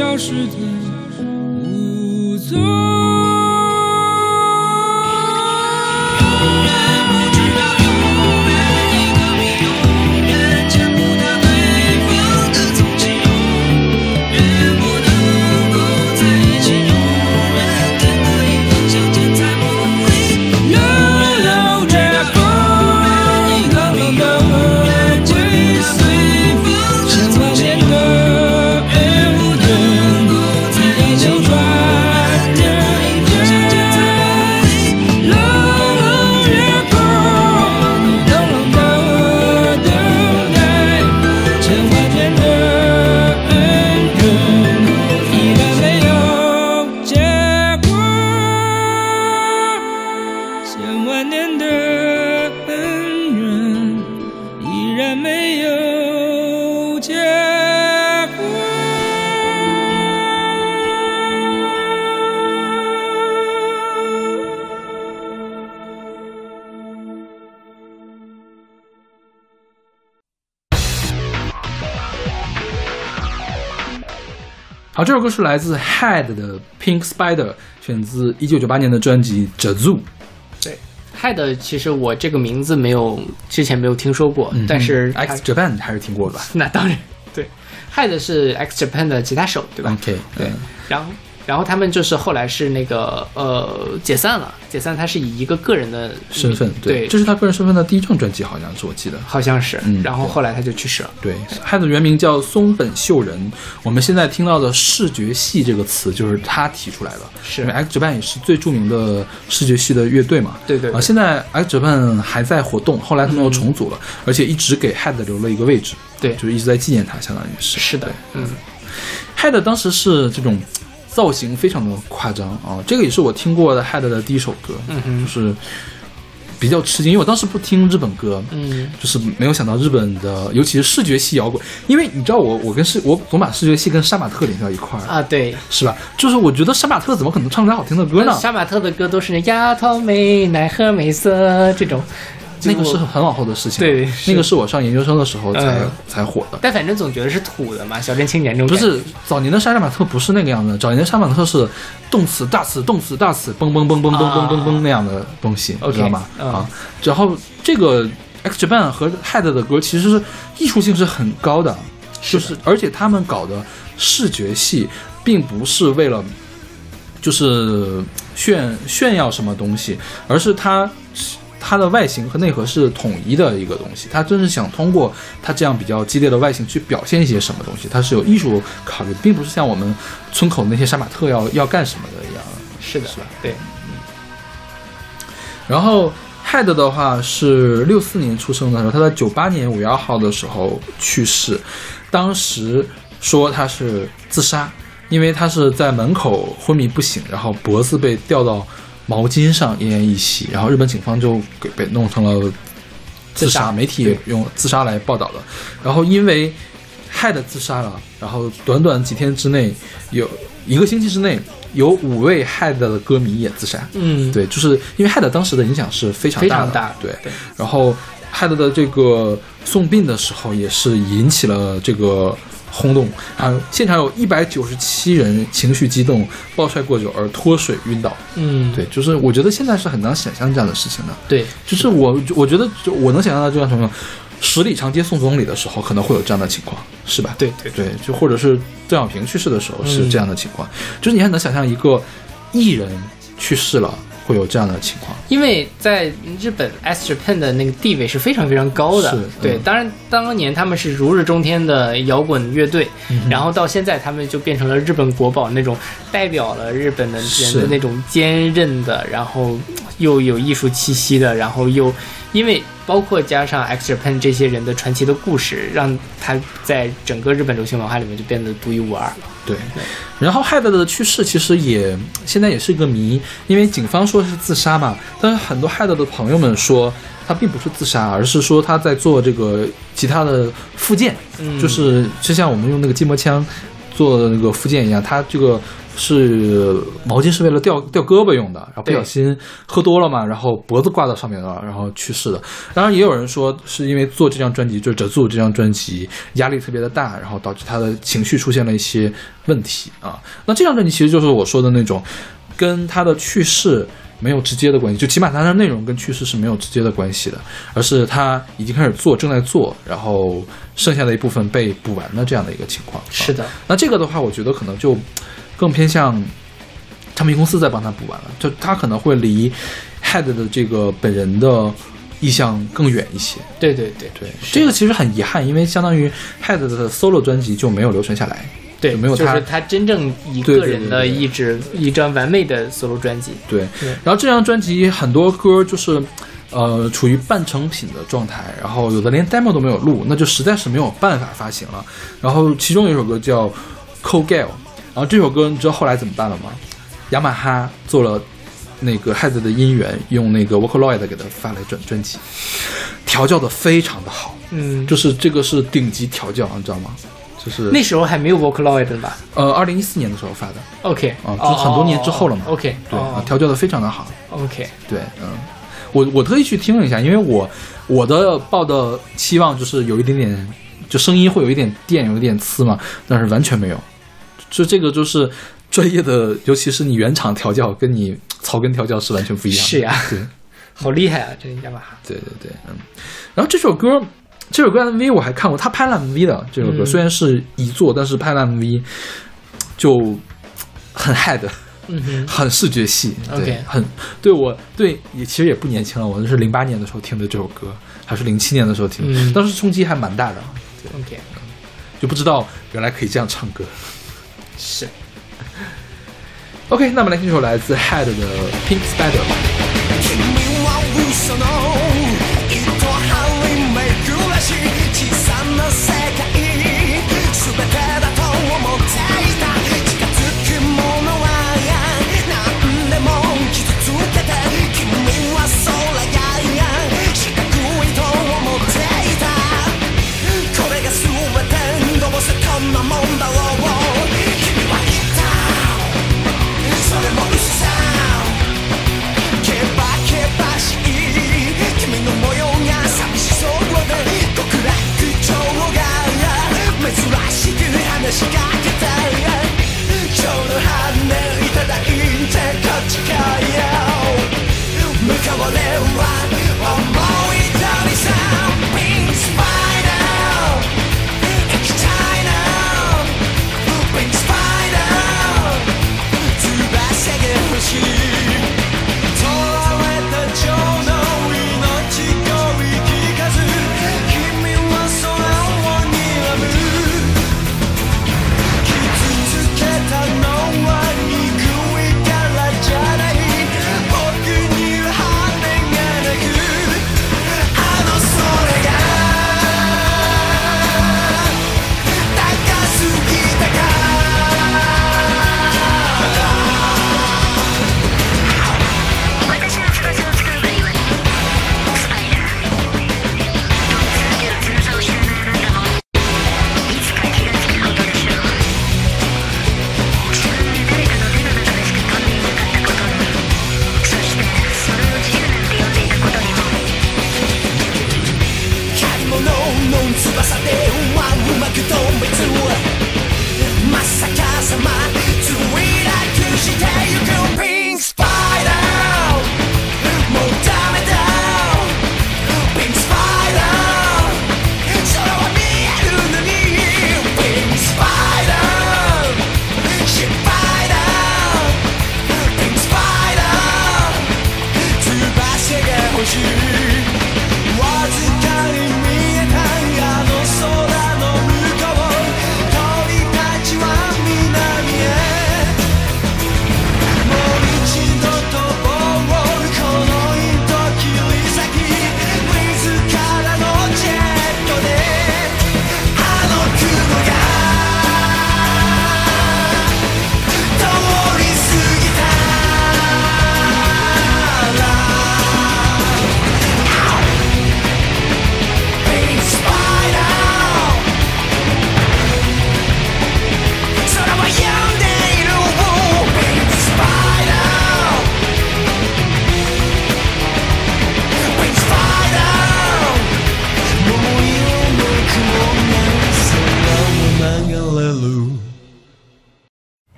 S6: 消失的
S2: 这首歌是来自 Head 的 Pink Spider，选自一九九八年的专辑《The Zoo》。
S1: 对，Head 其实我这个名字没有之前没有听说过，
S2: 嗯
S1: 但是
S2: X Japan 还是听过的吧
S1: 那当然对，Head 是 X Japan 的吉他手对吧
S2: ？？OK，
S1: 对，然后然后他们就是后来是那个呃解散了，解散他是以一个个人的
S2: 身份
S1: 对，
S2: 这是他个人身份的第一张专辑，好像是我记得。
S1: 好像是，
S2: 嗯
S1: 然后后来他就去世了。
S2: 对，Head 原名叫松本秀人。我们现在听到的“视觉系”这个词就是他提出来的。
S1: 是
S2: 因为 X Japan 也是最著名的视觉系的乐队嘛。
S1: 对对对
S2: 啊，现在 X Japan 还在活动，后来他们又重组了，而且一直给 Head 留了一个位置，
S1: 对
S2: 就是一直在纪念他，相当于是。
S1: 是的，嗯
S2: ，Head 当时是这种造型非常的夸张啊，这个也是我听过的 Head 的第一首歌，
S1: 嗯哼
S2: 就是比较吃惊，因为我当时不听日本歌，
S1: 嗯，
S2: 就是没有想到日本的，尤其是视觉系摇滚，因为你知道我我跟视我总把视觉系跟杀马特连到一块儿，
S1: 啊对，
S2: 是吧？就是我觉得杀马特怎么可能唱出来好听的歌呢？
S1: 杀马特的歌都是丫头美奈何美色这种，
S2: 那个
S1: 是我
S2: 很往后的事情了，
S1: 对是
S2: 那个是我上研究生的时候才、
S1: 嗯
S2: 才火的。
S1: 但反正总觉得是土的嘛，小镇青年这种
S2: 不。是早年的杀马特不是那个样子，早年的杀马特是动词大词动词大词嘣嘣嘣嘣嘣嘣嘣嘣那样的东西，知道吗？
S1: 嗯
S2: 啊，然后这个 X Japan 和 Head 的歌其实是艺术性是很高的，就是而且他们搞的视觉系并不是为了就是炫炫耀什么东西，而是它它的外形和内核是统一的一个东西。它真是想通过它这样比较激烈的外形去表现一些什么东西，它是有艺术考虑，并不是像我们村口那些杀马特要要干什么的一样。
S1: 是的，
S2: 是吧？
S1: 对，
S2: 然后 Head 的话是六四年出生的时候，他在九八年五月二号的时候去世，当时说他是自杀，因为他是在门口昏迷不醒，然后脖子被吊到毛巾上奄奄一息，然后日本警方就给被弄成了自
S1: 自杀
S2: 媒体用自杀来报道了。然后因为 Head 自杀了，然后短短几天之内，有一个星期之内，有五位 Head 的歌迷也自杀。
S1: 嗯，
S2: 对，就是因为 Head 当时的影响是非常大的，
S1: 非常大
S2: 对。
S1: 对
S2: 然后 Head 的这个送殡的时候，也是引起了这个轰动啊！现场有一百九十七人情绪激动，暴晒过久而脱水晕倒。
S1: 嗯，
S2: 对，就是我觉得现在是很难想象这样的事情的。
S1: 对，
S2: 就是我我觉得就我能想象到这样什么。十里长街送总理的时候，可能会有这样的情况，是吧？
S1: 对对
S2: 对，就或者是邓小平去世的时候是
S1: 嗯
S2: 这样的情况，就是你还能想象一个艺人去世了会有这样的情况。
S1: 因为在日本 S Japan 的那个地位是非常非常高的。
S2: 是，
S1: 对，
S2: 嗯。
S1: 当然当年他们是如日中天的摇滚乐队，
S2: 嗯
S1: 然后到现在他们就变成了日本国宝那种代表了日本的人的那种坚韧的，然后又有艺术气息的，然后又因为包括加上 X Japan 这些人的传奇的故事，让他在整个日本流行文化里面就变得独一无二。
S2: 对，然后 Head 的去世其实也现在也是一个谜，因为警方说是自杀嘛，但是很多 Head 的朋友们说他并不是自杀，而是说他在做这个其他的复健，就是就像我们用那个筋膜枪做的那个复健一样，他这个是毛巾是为了吊吊胳膊用的，然后不小心喝多了嘛，然后脖子挂到上面了，然后去世的。当然也有人说是因为做这张专辑，就是《哲祖》这张专辑压力特别的大，然后导致他的情绪出现了一些问题啊。那这张专辑其实就是我说的那种，跟他的去世。没有直接的关系，就起码它的内容跟去世是没有直接的关系的，而是他已经开始做，正在做，然后剩下的一部分被补完的这样的一个情况。
S1: 是的，
S2: 那这个的话，我觉得可能就更偏向唱片公司在帮他补完了，就他可能会离 Head 的这个本人的意向更远一些。
S1: 对对对
S2: 对，这个其实很遗憾，因为相当于 Head 的 solo 专辑就没有留存下来。
S1: 对，
S2: 没有他
S1: 就是他真正一个人的
S2: 对对对
S1: 一张完美的 solo 专辑。
S2: 对
S1: 对，
S2: 然后这张专辑很多歌就是。呃，处于半成品的状态，然后有的连 demo 都没有录，那就实在是没有办法发行了。然后其中有一首歌叫《Cold Gale》，然后这首歌你知道后来怎么办了吗？雅马哈做了那个 Head 的音源，用那个 Vocaloid 给他发了专专辑，调教的非常的好，
S1: 嗯，
S2: 就是这个是顶级调教，你知道吗？就是
S1: 那时候还没有 Vocaloid 吧？
S2: 呃，二零一四年的时候发的
S1: ，？OK，
S2: 啊就是很多年之后了嘛。
S1: 哦 OK，
S2: 对，调教的非常的好。
S1: OK，
S2: 对，嗯，我我特意去听了一下，因为我我的抱的期望就是有一点点，就声音会有一点电，有一点刺嘛，但是完全没有，就这个就是专业的，尤其是你原厂调教跟你草根调教是完全不一样的。
S1: 是呀
S2: 对
S1: 好厉害啊，这雅马哈。
S2: 对对对，嗯。然后这首歌，这首歌 MV 我还看过，他拍了 MV 的这首歌，
S1: 嗯
S2: 虽然是遗作，但是拍了 MV 就很 head。
S1: 嗯哼，
S2: 很视觉系
S1: OK
S2: 对，很对我对也其实也不年轻了，我那是零八年的时候听的这首歌，还是零七年的时候听的，
S1: 嗯
S2: 当时冲击还蛮大的
S1: ，OK，
S2: 就不知道原来可以这样唱歌。
S1: 是
S2: OK，那么来听一首来自 Head 的 Pink Spider 吧。
S5: 話しかけたい。今日の反応いただいてこっち来よ。向かわれは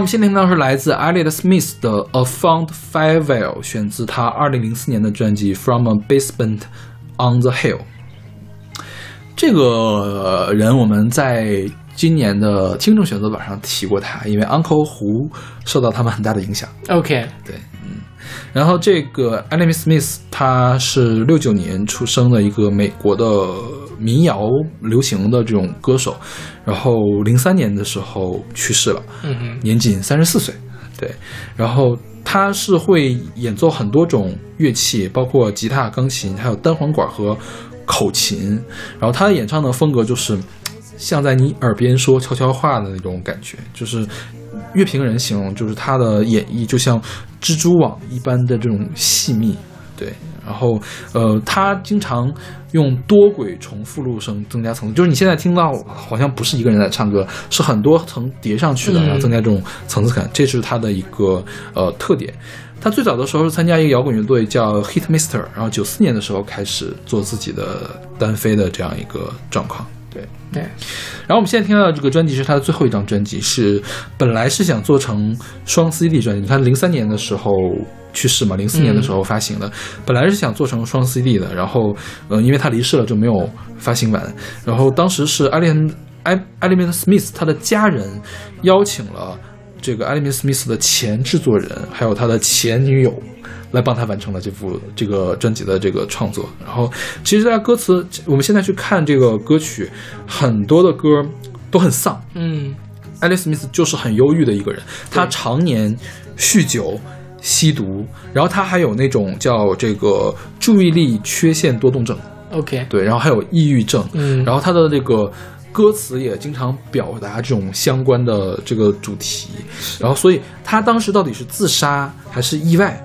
S2: 我们现在听到是来自 Elliott Smith 的《A Fond Farewell》，选自他2004年的专辑《From a Basement on the Hill》。这个人我们在今年的听众选择榜上提过他，因为 Uncle 胡受到他们很大的影响。
S1: OK，
S2: 对，嗯，然后这个 l Smith 他是六九年出生的一个美国的民谣流行的这种歌手，然后零三年的时候去世了，年仅三十四岁。对，然后他是会演奏很多种乐器，包括吉他、钢琴，还有单簧管和口琴。然后他的演唱的风格就是像在你耳边说悄悄话的那种感觉，就是乐评人形容，就是他的演绎就像蜘蛛网一般的这种细密。对，然后呃，他经常用多轨重复录声增加层次，就是你现在听到好像不是一个人在唱歌，是很多层叠上去的，
S1: 嗯
S2: 然后增加这种层次感，这是他的一个呃特点。他最早的时候是参加一个摇滚乐队叫 Hit Mister，然后九四年的时候开始做自己的单飞的这样一个状况。对，
S1: 对，
S2: 然后我们现在听到的这个专辑是他的最后一张专辑，是本来是想做成双 CD 专辑。你看，零三年的时候去世嘛，零四年的时候发行的，本来是想做成双 CD 的，然后呃，因为他离世了就没有发行完。然后当时是艾莲艾艾利梅特·史密斯他的家人邀请了这个艾利梅特·史密斯的前制作人，还有他的前女友。来帮他完成了这部这个专辑的这个创作，然后其实，在歌词，我们现在去看这个歌曲，很多的歌都很丧，
S1: 嗯。
S2: 艾利斯密斯就是很忧郁的一个人，他常年酗酒、吸毒，然后他还有那种叫这个注意力缺陷多动症
S1: ，，OK，
S2: 对，然后还有抑郁症，
S1: 嗯。
S2: 然后他的这个歌词也经常表达这种相关的这个主题，然后所以他当时到底是自杀还是意外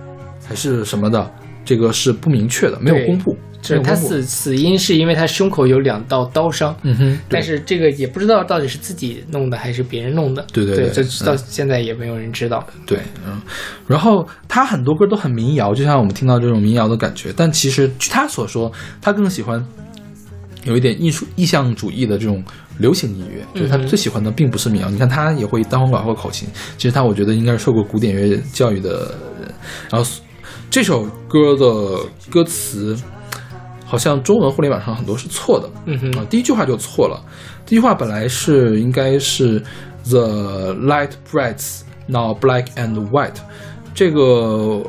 S2: 还是什么的，这个是不明确的，没有公布，
S1: 就是他死死因是因为他胸口有两道刀伤，
S2: 嗯哼，
S1: 但是这个也不知道到底是自己弄的还是别人弄的。对，
S2: 对
S1: 这到现在也没有人知道。
S2: 对，嗯，然后他很多歌都很民谣，就像我们听到这种民谣的感觉。但其实据他所说，他更喜欢有一点艺术意象主义的这种流行音乐，就是他最喜欢的并不是民谣。你看他也会单簧管或口琴，其实他我觉得应该是受过古典乐教育的人。然后这首歌的歌词。好像中文互联网上很多是错的，
S1: 嗯哼
S2: 啊，第一句话就错了。第一句话本来是应该是 the light brights now black and white，这个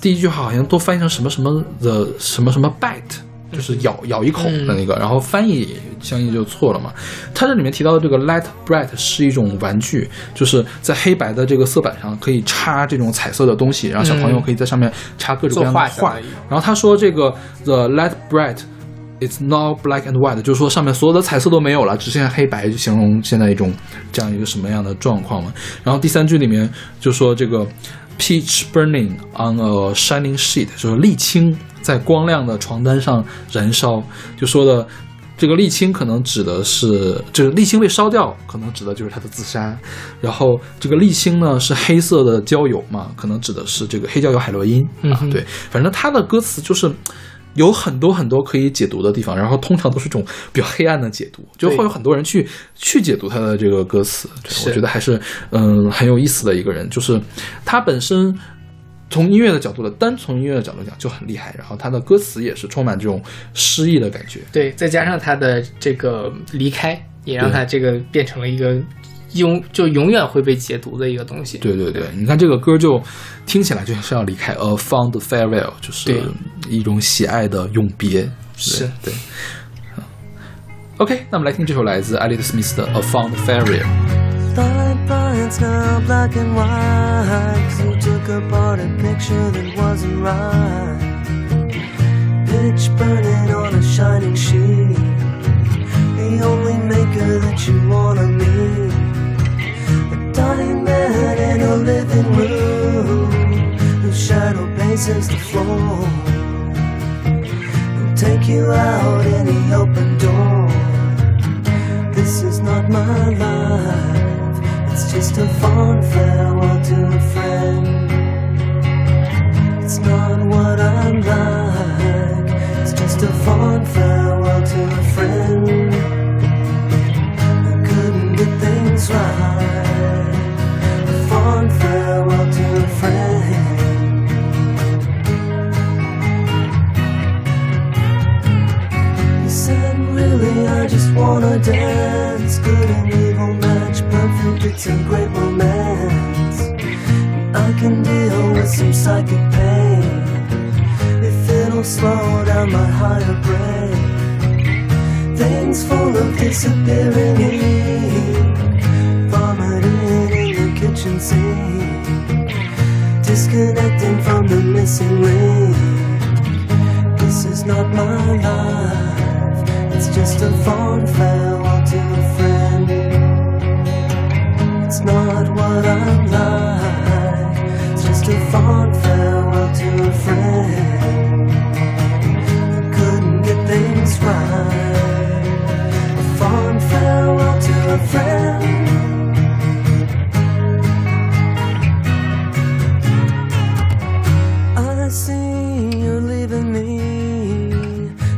S2: 第一句话好像都翻译成什么什么 the 什么什么 bite，就是咬咬一口的那个，然后翻译相应就错了嘛。它这里面提到的这个 light bright 是一种玩具，就是在黑白的这个色板上可以插这种彩色的东西，然后小朋友可以在上面插各种各样的画。然后他说这个 the light bright。It's now black and white，就是说上面所有的彩色都没有了，只剩下黑白，就形容现在一种这样一个什么样的状况嘛。然后第三句里面就说这个 peach burning on a shining sheet，就是沥青在光亮的床单上燃烧，就说的这个沥青可能指的是这个沥青被烧掉，可能指的就是他的自杀。然后这个沥青呢是黑色的焦油嘛，可能指的是这个黑焦油海洛因啊。
S1: 嗯哼
S2: 对，反正他的歌词就是。有很多很多可以解读的地方，然后通常都是这种比较黑暗的解读，就会有很多人去去解读他的这个歌词。我觉得还是嗯很有意思的一个人，就是他本身从音乐的角度的，单从音乐的角度讲就很厉害，然后他的歌词也是充满这种诗意的感觉。
S1: 对，再加上他的这个离开，也让他这个变成了一个永就永远会被解读的一个东西。
S2: 对对对，你看这个歌就听起来就像是要离开，，a，fond farewell，就是一种喜爱的永别。
S1: 是
S2: 对。嗯 OK，那我们来听这首来自艾利特·史密斯的《A Fond Farewell》。
S3: Brights now black and white. 'cause you took apart a picture that wasn't right. Pitch burning on a shining sheet. The only maker that you wanna meet. A dying man in a living room. Whose shadow paces the floor. He'll take you out in the open door. This is not my life just a fond farewell to a friend. It's not what I'm like, it's just a fond farewell to a friend. I couldn't get things right. A fond farewell to a friend. He said, "Really, I just wanna dance psychic pain. If it'll slow down my higher brain. Things full of disappearing. Vomiting in the kitchen sink. Disconnecting from the missing link. This is not my life. It's just a fond farewell to a friend. It's not what I'm like. A fond farewell to a friend. Couldn't get things right. Fond farewell to a friend. I see you're leaving me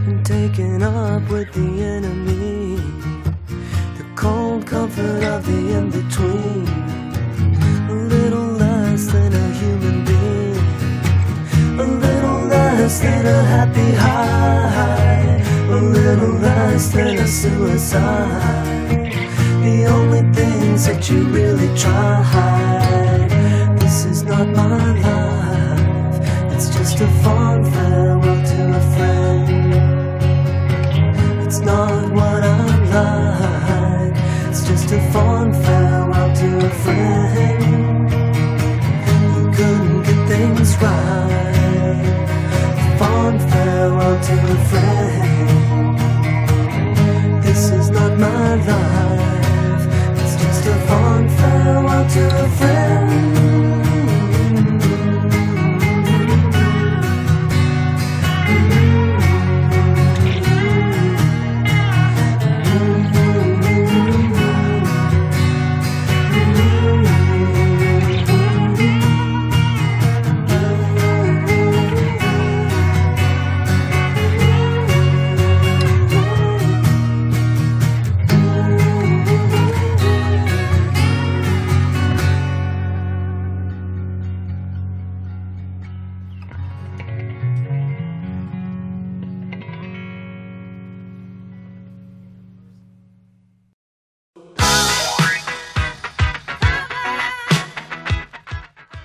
S3: and taking up with the enemy. The cold comfort of the in less than a happy high. A little less than a suicide. The only things that you really tried. This is not my life. It's just a fond farewell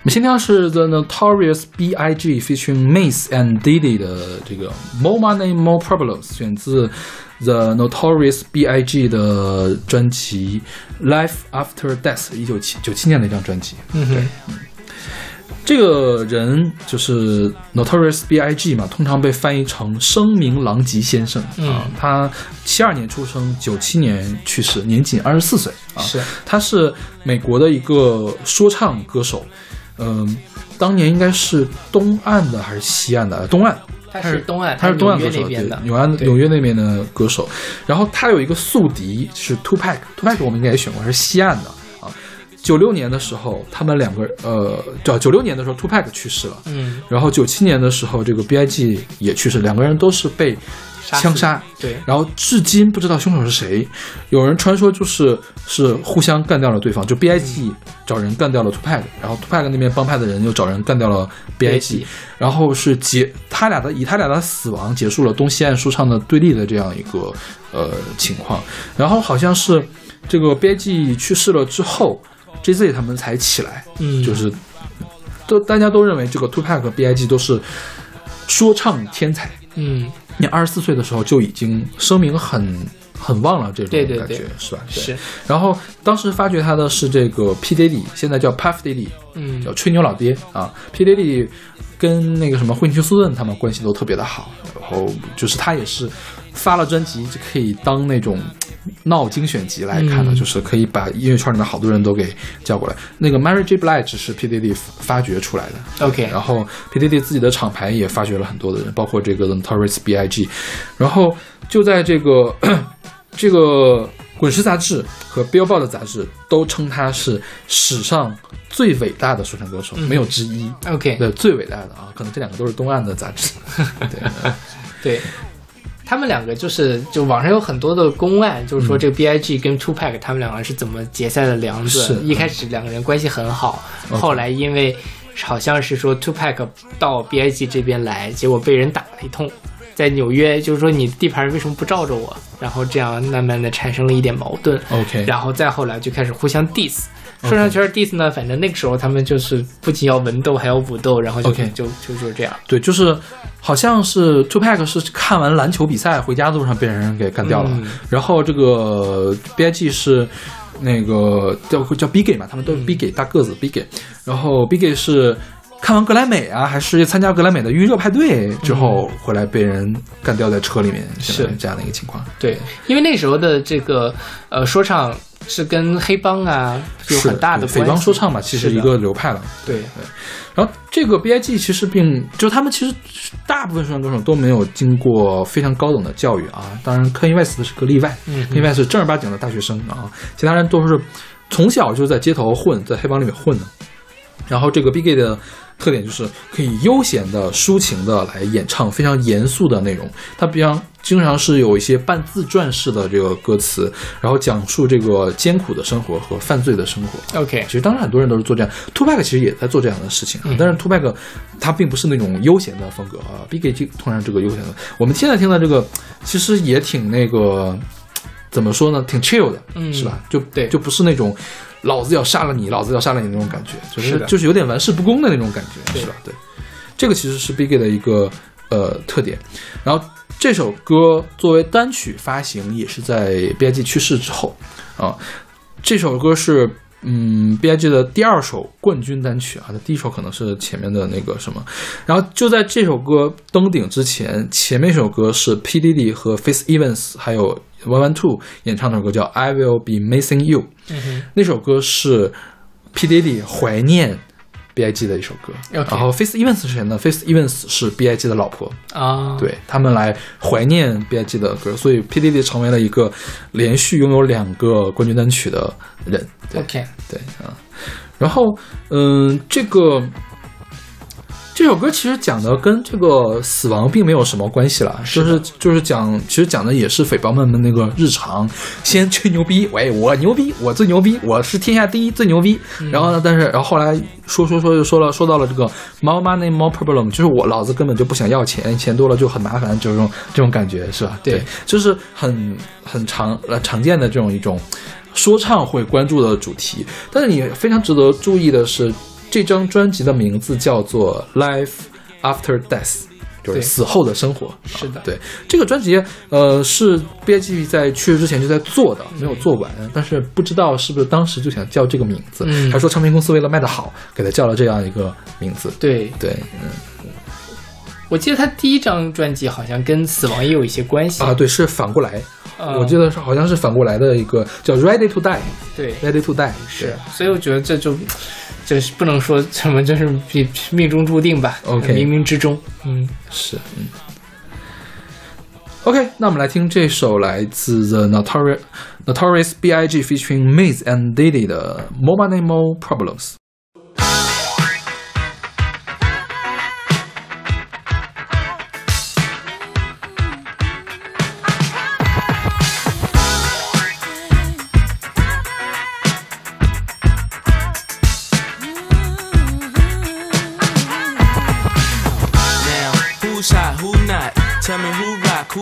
S2: 们先听是 The Notorious B.I.G. featuring Mace and Diddy 的这个 More Money More Problems，选自 The Notorious B.I.G. 的专辑《Life After Death》，一九七九七年的一张专辑。
S1: 嗯哼，
S2: 这个人就是 Notorious B.I.G. 嘛，通常被翻译成声名狼藉先生、啊
S1: 嗯。
S2: 他七二年出生，九七年去世，年仅二十四岁啊。
S1: 是
S2: 他是美国的一个说唱歌手，嗯、当年应该是东岸的还是西岸的？东岸。
S1: 他是东岸，
S2: 他是东岸歌手，对纽安
S1: 对
S2: 纽约那边的歌手。然后他有一个宿敌是 Two Pack，Two Pack 我们应该也选过，是西岸的啊。九六年的时候，他们两个呃，叫九六年的时候，Two Pac 去世了，
S1: 嗯，
S2: 然后九七年的时候，这个 B.I.G 也去世，两个人都是被枪杀。
S1: 对，
S2: 然后至今不知道凶手是谁，有人传说就是是互相干掉了对方，就 B.I.G 找人干掉了 Two Pac，然后 Two Pac 那边帮派的人又找人干掉了 B.I.G，然后是结他俩的以他俩的死亡结束了东西岸说唱的对立的这样一个呃情况，然后好像是这个 B.I.G 去世了之后，J.Z 他们才起来，
S1: 嗯
S2: 就是都大家都认为这个 Two Pac 和 B.I.G 都是说唱天才，
S1: 嗯，
S2: 你二十四岁的时候就已经声名很很旺了，这种感觉
S1: 对
S2: 是吧？对
S1: 是。
S2: 然后当时发掘他的是这个 P Diddy，现在叫 Puff Diddy，
S1: 嗯
S2: 叫吹牛老爹啊。P Diddy 跟那个什么惠尼休斯顿他们关系都特别的好，然后就是他也是发了专辑就可以当那种闹精选集来看了，
S1: 嗯
S2: 就是可以把音乐圈里面好多人都给叫过来。那个 Mary J. Blige 是 P Diddy 发掘出来的
S1: OK
S2: 然后 P Diddy 自己的厂牌也发掘了很多的人，包括这个 Notorious B.I.G。然后就在这个 这个滚石杂志和 Billboard 杂志都称他是史上最伟大的说唱歌手，
S1: 嗯
S2: 没有之一。
S1: OK
S2: 对，最伟大的啊，可能这两个都是东岸的杂志。对，
S1: 对。他们两个就是，就网上有很多的公案，就是说这个 B I G 跟 Two Pack 他们两个是怎么结下的梁子。
S2: 是
S1: 一开始两个人关系很好后来因为好像是说 Two Pack 到 B I G 这边来，结果被人打了一通，在纽约就是说你地盘为什么不罩着我？然后这样慢慢的产生了一点矛盾。
S2: OK
S1: 然后再后来就开始互相 diss。说唱圈 diss 呢，反正那个时候他们就是不仅要文斗，还要武斗，然后就
S2: OK
S1: 就就就这样。
S2: 对，就是好像是 Two Pack 是看完篮球比赛回家的路上被人给干掉了，
S1: 嗯。
S2: 然后这个 B.I.G 是那个叫叫 Biggie 嘛，他们都是 Biggie、大个子 Biggie，然后 Biggie 是看完格莱美啊，还是参加格莱美的预热派对之后回来被人干掉在车里面，
S1: 是
S2: 这样的一个情况。
S1: 对，因为那时候的这个呃说唱是跟黑帮啊有很大的
S2: 对匪帮说唱嘛，其实一个流派了。
S1: 对对
S2: 然后这个 B.I.G 其实并就是他们其实大部分说唱歌手都没有经过非常高等的教育啊，当然 Kanye West 是个例外、
S1: 嗯
S2: k a n y West 是正儿八经的大学生啊，其他人都是从小就在街头混，在黑帮里面混的。然后这个 B.G 的特点就是可以悠闲的、抒情的来演唱非常严肃的内容，它比方经常是有一些半自传式的这个歌词，然后讲述这个艰苦的生活和犯罪的生活。
S1: ，OK，
S2: 其实当然很多人都是做这样，Tupac 其实也在做这样的事情啊，
S1: 嗯
S2: 但是 Tupac 他并不是那种悠闲的风格啊，Biggie 通常这个悠闲的，我们现在听到这个其实也挺那个怎么说呢，挺 chill 的，
S1: 嗯
S2: 是吧？就
S1: 对
S2: 就不是那种老子要杀了你，老子要杀了你那种感觉，就是
S1: 是
S2: 就是有点玩世不恭的那种感觉，是吧？对，这个其实是 Biggie 的一个呃特点，然后这首歌作为单曲发行，也是在 B.I.G 去世之后啊。这首歌是嗯 B.I.G 的第二首冠军单曲啊，它第一首可能是前面的那个什么。然后就在这首歌登顶之前，前面一首歌是 P D D 和 Face Evans 还有 One One Two 演唱的歌叫《I Will Be Missing You》，
S1: 嗯
S2: 那首歌是 P D D 怀念 B.I.G 的一首歌。然后 Face Evans 是谁呢？Face Evans 是 B.I.G 的老婆。
S1: 哼啊，
S2: 对他们来怀念 B.I.G 的歌，所以 P D D 成为了一个连续拥有两个冠军单曲的人。对
S1: ，OK，
S2: 对啊，然后嗯，这个这首歌其实讲的跟这个死亡并没有什么关系了，就是就是讲，其实讲的也是匪帮们的那个日常，先吹牛逼，喂，我牛逼，我最牛逼，我是天下第一，最牛逼。然后呢，但是然后后来说说说就说了，说到了这个 more money more problem，就是我老子根本就不想要钱，钱多了就很麻烦，就这种这种感觉是吧？
S1: 对
S2: 就是很很常呃常见的这种一种说唱会关注的主题。但是你非常值得注意的是，这张专辑的名字叫做《Life After Death》。就是死后的生活，
S1: 是的。
S2: 啊对这个专辑，呃，是 B.I.G 在去世之前就在做的，没有做完，但是不知道是不是当时就想叫这个名字，
S1: 嗯。
S2: 还说唱片公司为了卖得好，给他叫了这样一个名字。
S1: 对，
S2: 对，嗯。
S1: 我记得他第一张专辑好像跟死亡也有一些关系。
S2: 啊，对，是反过来，
S1: 呃。
S2: 我记得是好像是反过来的一个叫 Ready to Die》，
S1: 对，《Ready
S2: to Die，
S1: 是，所以我觉得这就这是不能说什么，就是命命中注定吧
S2: OK
S1: 冥冥之中，嗯。
S2: 是，嗯。OK，那我们来听这首来自 The Notorious Notorious B.I.G. featuring Miz and Diddy 的《More Money More Problems》。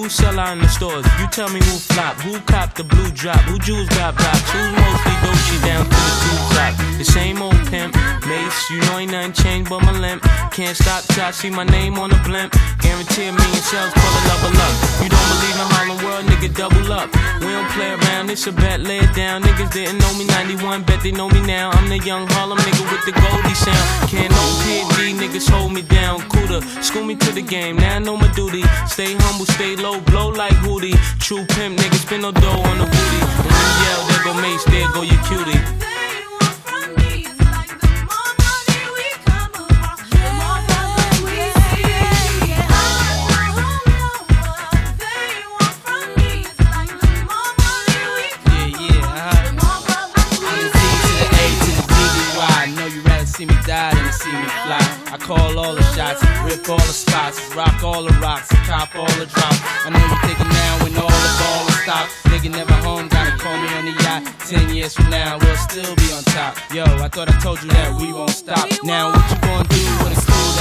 S7: Who sell out in the stores. You tell me who flop, who cop the blue drop, who jewels got blocks, who's mostly Dolce down to the two top. The same old pimp, Mace, you know ain't nothing changed but my limp. Can't stop till I see my name on the blimp. Guarantee me million sales, call it level up. You don't believe in Harlem World, nigga, double up. We don't play around, it's a bet, lay it down. Niggas didn't know me 91, bet they know me now. I'm the young Harlem nigga with the Goldie sound. Can't no PD, niggas hold me down. Cooler, school me to the game, now I know my duty. Stay humble, stay low, blow like Hootie. True pimp, niggas spin no dough on the booty. When you yell, there go Mace, there go your cutie. Call all the shots, rip all the spots, rock all the rocks, cop all the drops. I know you're thinking now when all the ball is stopped. Nigga never home, gotta call me on the yacht. Ten years from now, we'll still be on top. Yo, I thought I told you that we won't stop. Now what you gonna do with a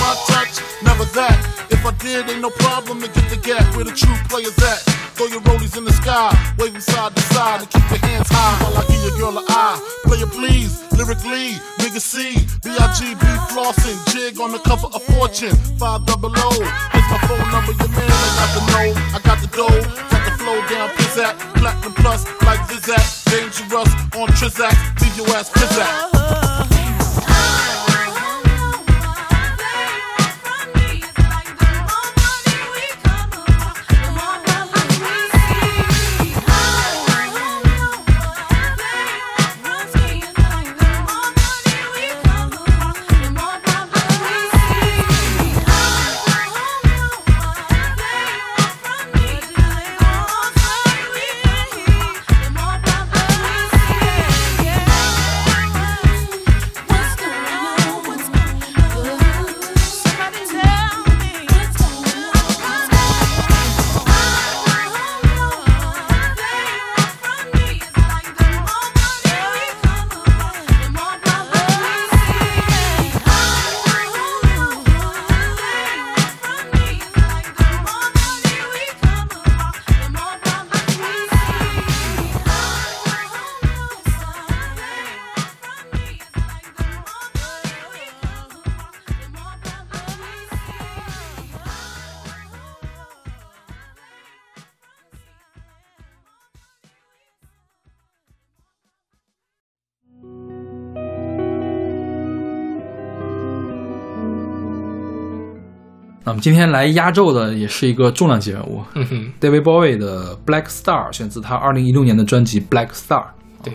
S8: my touch, never that. If I did, ain't no problem to get the gap where the true players at. Throw your rollies in the sky, waving side to side, and keep your hands high while I give your girl a eye. Play it please, lyrically, nigga C, B-I-G-B flossing, jig on the cover of Fortune, five double O. Here's my phone number, your man, I got the know, I got the dough, got the flow down, pizzat, platinum plus, like Zizak, dangerous on Trizak, leave your ass pizzat.
S2: Uh-huh. 我们今天来压轴的也是一个重量级人物
S1: 嗯哼
S2: ，，David Bowie 的《Black Star》选自他二零一六年的专辑《Black Star》。
S1: 对，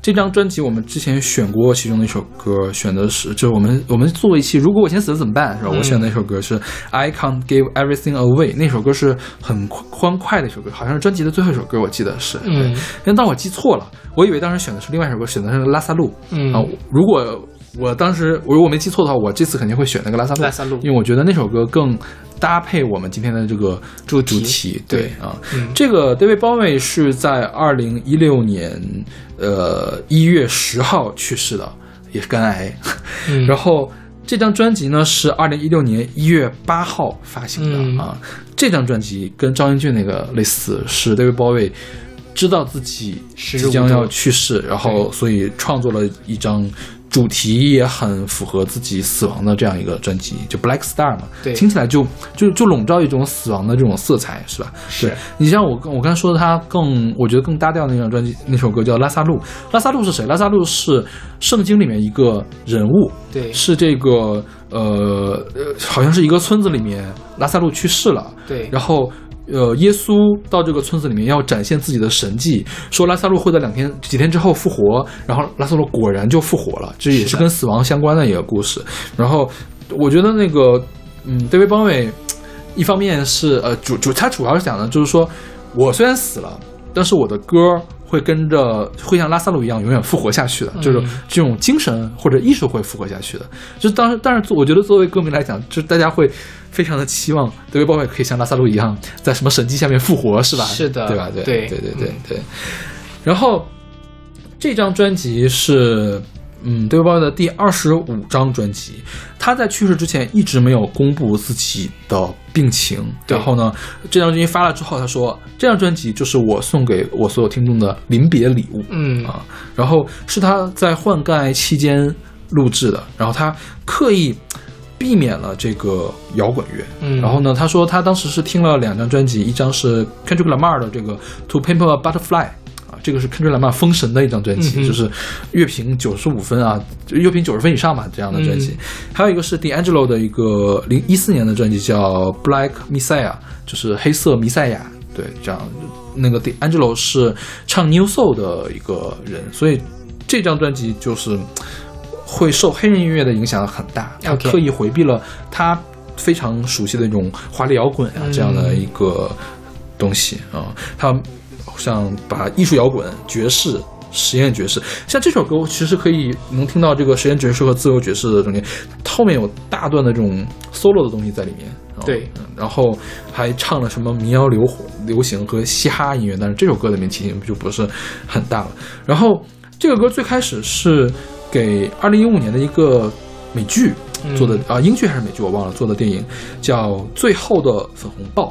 S2: 这张专辑我们之前选过其中的一首歌，选的是就是我们我们做一期，如果我先死了怎么办？是吧？
S1: 嗯
S2: 我选的那首歌是《I Can't Give Everything Away》，那首歌是很欢欢快的一首歌，好像是专辑的最后一首歌，我记得是。
S1: 嗯
S2: 对，但当我记错了，我以为当时选的是另外一首歌，选的是拉萨路。
S1: 嗯
S2: 啊，如果我当时我如果没记错的话，我这次肯定会选那个拉萨路。
S1: 拉萨路
S2: 因为我觉得那首歌更搭配我们今天的这个这个主题。对啊，
S1: 嗯
S2: 这个 David Bowie 是在二零一六年呃一月十号去世的，也是肝癌。
S1: 嗯
S2: 然后这张专辑呢是二零一六年一月八号发行的、
S1: 嗯
S2: 啊。这张专辑跟张英俊那个类似，是 David Bowie 知道自己即将要去世，然后所以创作了一张。主题也很符合自己死亡的这样一个专辑，就 Black Star 嘛，
S1: 对
S2: 听起来就就就笼罩一种死亡的这种色彩，是吧？
S1: 是
S2: 对你像我我刚才说的，他更我觉得更搭调的那张专辑，那首歌叫《拉萨路》。拉萨路是谁？拉萨路是圣经里面一个人物，
S1: 对
S2: 是这个呃呃，好像是一个村子里面，拉萨路去世了，
S1: 对
S2: 然后。呃，耶稣到这个村子里面要展现自己的神迹，说拉萨路会在两天、几天之后复活，然后拉萨路果然就复活了，这也
S1: 是
S2: 跟死亡相关的一个故事。然后我觉得那个，嗯，David Bowie，一方面是呃主主他主要是讲的就是说，我虽然死了，但是我的歌会跟着会像拉萨路一样永远复活下去的，就是
S1: 嗯
S2: 这种精神或者艺术会复活下去的。就当当但是我觉得作为歌迷来讲，就是大家会非常的期望德维鲍威可以像拉萨路一样，在什么神迹下面复活，是吧？
S1: 是的
S2: 对吧？对
S1: 对
S2: 对对对。然后这张专辑是嗯，David Bowie 的第二十五张专辑。他在去世之前一直没有公布自己的病情。然后呢，这张专辑发了之后，他说这张专辑就是我送给我所有听众的临别礼物。
S1: 嗯
S2: 啊，然后是他在换盖期间录制的，然后他刻意避免了这个摇滚乐。
S1: 嗯
S2: 然后呢，他说他当时是听了两张专辑，一张是 Kendrick Lamar 的这个《To Pimp a Butterfly》。啊，这个是 Kendrick Lamar 封神的一张专辑，
S1: 嗯
S2: 就是乐评九十五分啊，就乐评九十分以上吧这样的专辑。
S1: 嗯
S2: 还有一个是 D'Angelo 的一个零一四年的专辑叫《Black Messiah》，就是黑色弥赛亚。对，这样那个 D'Angelo 是唱 New Soul 的一个人，所以这张专辑就是会受黑人音乐的影响很大。他刻意回避了他非常熟悉的那种华丽摇滚啊
S1: 嗯
S2: 这样的一个东西啊、他像把艺术摇滚、爵士。实验爵士，像这首歌，其实可以能听到这个实验爵士和自由爵士的中间，后面有大段的这种 solo 的东西在里面。
S1: 对，
S2: 嗯然后还唱了什么民谣流流行和嘻哈音乐，但是这首歌的名气就不是很大了。然后这个歌最开始是给二零一五年的一个美剧做的啊、英剧还是美剧我忘了做的电影叫《最后的粉红豹》，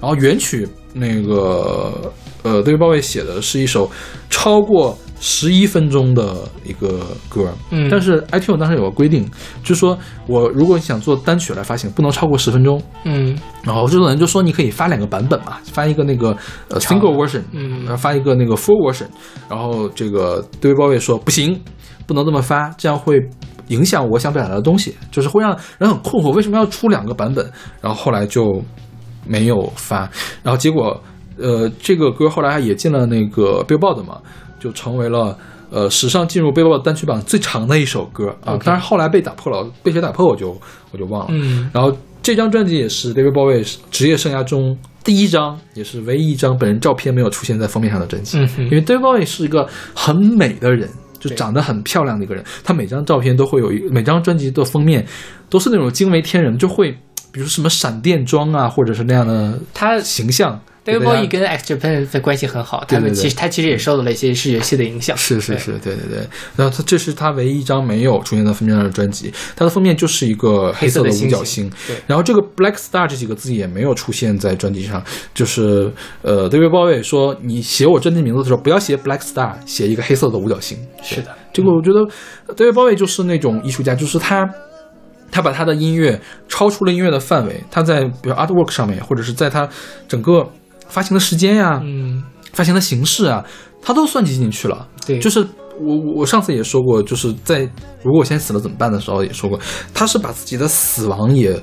S2: 然后原曲那个呃对鲍威写的是一首超过十一分钟的一个歌，
S1: 嗯。
S2: 但是 iTunes 当时有个规定，就是说我如果你想做单曲来发行，不能超过十分钟。
S1: 嗯。
S2: 然后制作人就说你可以发两个版本嘛，发一个那个呃 single version，
S1: 嗯。
S2: 然后发一个那个 full version。然后这个对鲍威说不行，不能这么发，这样会影响我想表达的东西，就是会让人很困惑，为什么要出两个版本？然后后来就没有发，然后结果呃这个歌后来也进了那个 Billboard 嘛，就成为了。呃，史上进入 Billboard 单曲榜最长的一首歌啊当然后来被打破了，被谁打破我就我就忘了。
S1: 嗯
S2: 然后这张专辑也是 David Bowie 职业生涯中第一张，也是唯一一张本人照片没有出现在封面上的专辑。
S1: 嗯
S2: 因为 David Bowie 是一个很美的人，就长得很漂亮的一个人。他每张照片都会有一每张专辑的封面都是那种惊为天人，就会比如什么闪电装啊，或者是那样的
S1: 他
S2: 形象。
S1: David Bowie 跟 X Japan 的关系很好，他们其实他其实也受到了一些视觉系的影响。
S2: 是是是，对对对。然后他这是他唯一一张没有出现在封面上的专辑，它的封面就是一个黑色的五角星。
S1: 对
S2: 然后这个 Black Star 这几个字也没有出现在专辑上，就是呃，David Bowie 说你写我专辑名字的时候不要写 Black Star，写一个黑色的五角星。
S1: 是的，
S2: 这个我觉得 David Bowie 就是那种艺术家，就是他。他把他的音乐超出了音乐的范围，他在比如 artwork 上面，或者是在他整个发行的时间呀、
S1: 嗯，
S2: 发行的形式啊，他都算计进去了。
S1: 对，
S2: 就是我我上次也说过，就是在如果我先死了怎么办的时候也说过，他是把自己的死亡也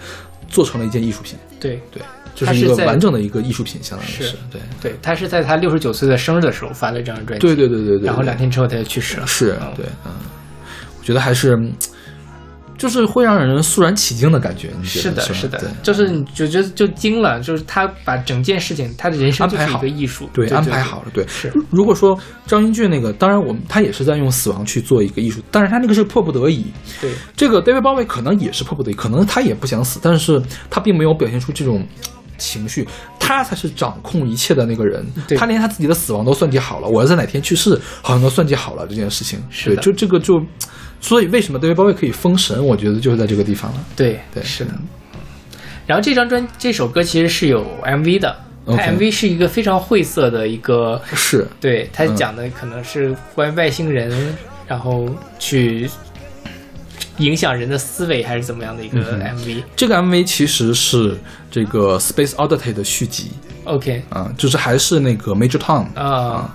S2: 做成了一件艺术品，
S1: 对。
S2: 对，就是一个完整的一个艺术品，相当于
S1: 是
S2: 是对。
S1: 对，他是在他六十九岁的生日的时候发了这张专辑，
S2: 对对对对对，
S1: 然后两天之后他就去世了。
S2: 是
S1: 嗯。
S2: 对，嗯，我觉得还是嗯就是会让人肃然起敬的感觉，你觉得
S1: 是的，是的
S2: 对，
S1: 就是你就觉得就惊了，就是他把整件事情，他的人生就是一
S2: 安排好
S1: 个艺术，
S2: 对，安排好了。对，
S1: 是
S2: 如如果说张英俊那个，当然我们他也是在用死亡去做一个艺术，但是他那个是迫不得已。
S1: 对，
S2: 这个 David Bowie 可能也是迫不得已，可能他也不想死，但是他并没有表现出这种情绪，他才是掌控一切的那个人。
S1: 对
S2: 他连他自己的死亡都算计好了，我要在哪天去世，好像都算计好了这件事情。对，
S1: 是的
S2: 就这个就，所以为什么 David Bowie 可以封神，我觉得就是在这个地方了。
S1: 对
S2: 对
S1: 是的。然后这张专这首歌其实是有 MV 的，它 MV 是一个非常晦涩的一个，
S2: 是，
S1: 对它
S2: 嗯。
S1: 讲的可能是关于外星人，然后去影响人的思维还是怎么样的一个
S2: 嗯
S1: MV。
S2: 这个 MV 其实是这个 Space Oddity 的续集。
S1: OK
S2: 啊，就是还是那个 Major Tom
S1: 啊，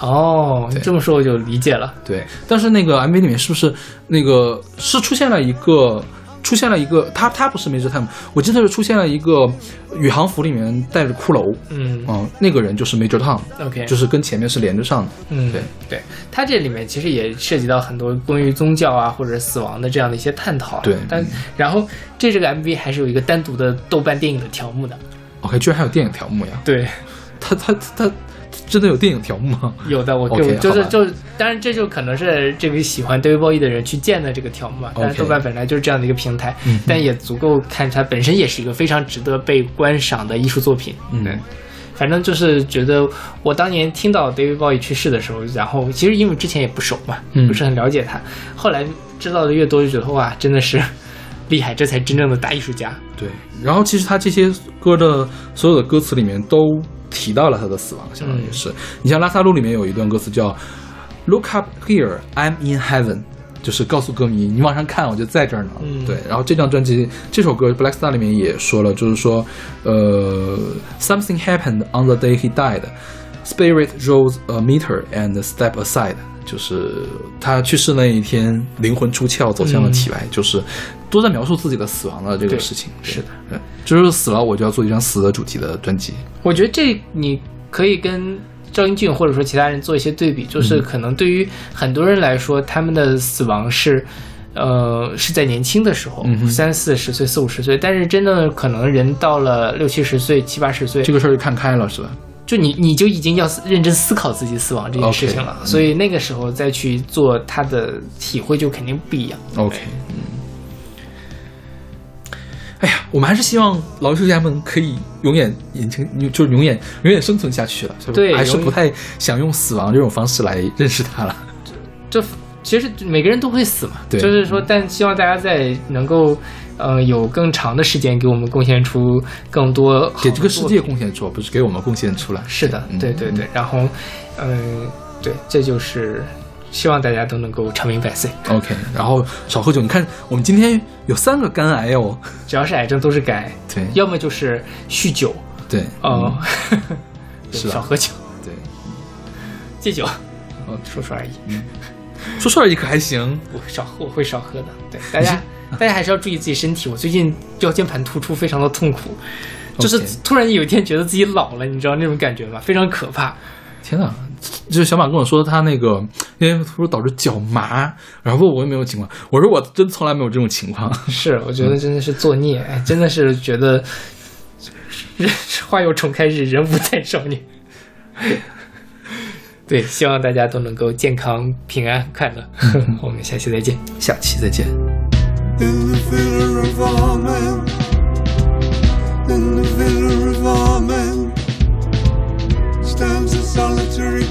S1: 哦，
S2: 对。
S1: 这么说我就理解了。
S2: 对，但是那个 MV 里面是不是那个是出现了一个出现了一个他他不是 Major Tom，我记得是出现了一个宇航服里面带着骷髅，
S1: 嗯。
S2: 嗯，那个人就是 Major
S1: Tom，，OK，
S2: 就是跟前面是连着上的，
S1: 嗯，
S2: 对。
S1: 对，它这里面其实也涉及到很多关于宗教啊或者死亡的这样的一些探讨啊。
S2: 对。
S1: 但然后这这个 MV 还是有一个单独的豆瓣电影的条目的。
S2: OK，居然还有电影条目呀？
S1: 对，
S2: 他他他真的有电影条目吗？
S1: 有的我
S2: OK，
S1: 就就是就，当然这就可能是这个喜欢 David Bowie 的人去建的这个条目嘛。但是豆瓣本来就是这样的一个平台，但也足够看它本身也是一个非常值得被观赏的艺术作品。
S2: 嗯
S1: 对，反正就是觉得我当年听到 David Bowie 去世的时候，然后其实因为之前也不熟嘛，
S2: 嗯
S1: 不是很了解他，后来知道的越多，就觉得哇，真的是 厉害，这才真正的大艺术家。
S2: 对，然后其实他这些歌的所有的歌词里面都提到了他的死亡，相当于是。你像拉萨路里面有一段歌词叫 “Look up here, I'm in heaven”，就是告诉歌迷你往上看，我就在这儿呢。
S1: 嗯
S2: 对，然后这张专辑这首歌《Black Star》里面也说了，就是说，呃，something happened on the day he died. Spirit rose a meter and step aside，就是他去世那一天，灵魂出窍，走向了体外，就是都在描述自己的死亡的这个事情。
S1: 是的，
S2: 对，就是死了，我就要做一张死的主题的专辑。
S1: 我觉得这你可以跟赵英俊或者说其他人做一些对比，就是可能对于很多人来说，他们的死亡是。呃，是在年轻的时候，
S2: 嗯
S1: 三四十岁、四五十岁，但是真的可能人到了六七十岁、七八十岁，
S2: 这个事儿就看开了，是吧？
S1: 就你你就已经要认真思考自己死亡这件事情了所以那个时候再去做他的体会，就肯定不一样。
S2: OK，嗯。哎呀，我们还是希望老艺术家们可以永远眼睛，就是永远永远生存下去了。
S1: 对
S2: 还是不太想用死亡这种方式来认识他了。
S1: 这其实每个人都会死嘛，
S2: 对
S1: 就是说，但希望大家在能够呃有更长的时间给我们贡献出更多
S2: 给这个世界贡献出，不是给我们贡献出来。
S1: 是的，
S2: 嗯
S1: 对对对，然后嗯、对，这就是希望大家都能够长命百岁
S2: ，OK，然后少喝酒。你看，我们今天有三个肝癌哦。
S1: 只要是癌症都是癌，
S2: 对
S1: 要么就是酗酒，
S2: 对，
S1: 哦、对
S2: 是
S1: 少喝酒，
S2: 对，
S1: 戒酒，
S2: 哦
S1: 说说而已。
S2: 说说而已，可还行。
S1: 我少喝，我会少喝的。对，大家大家还是要注意自己身体。我最近腰间盘突出，非常的痛苦，就是突然有一天觉得自己老了，你知道那种感觉吗？非常可怕。
S2: 天呐，就是小马跟我说他那个因为突然导致脚麻，然后问我有没有情况，我说我真从来没有这种情况。
S1: 是，我觉得真的是作孽，哎，真的是觉得人花有重开日，人无再少年。对，希望大家都能够健康、平安、快乐。我们下期再见。
S2: 下期再见。
S9: In the villa of our men, in the villa of our men, stands a solitary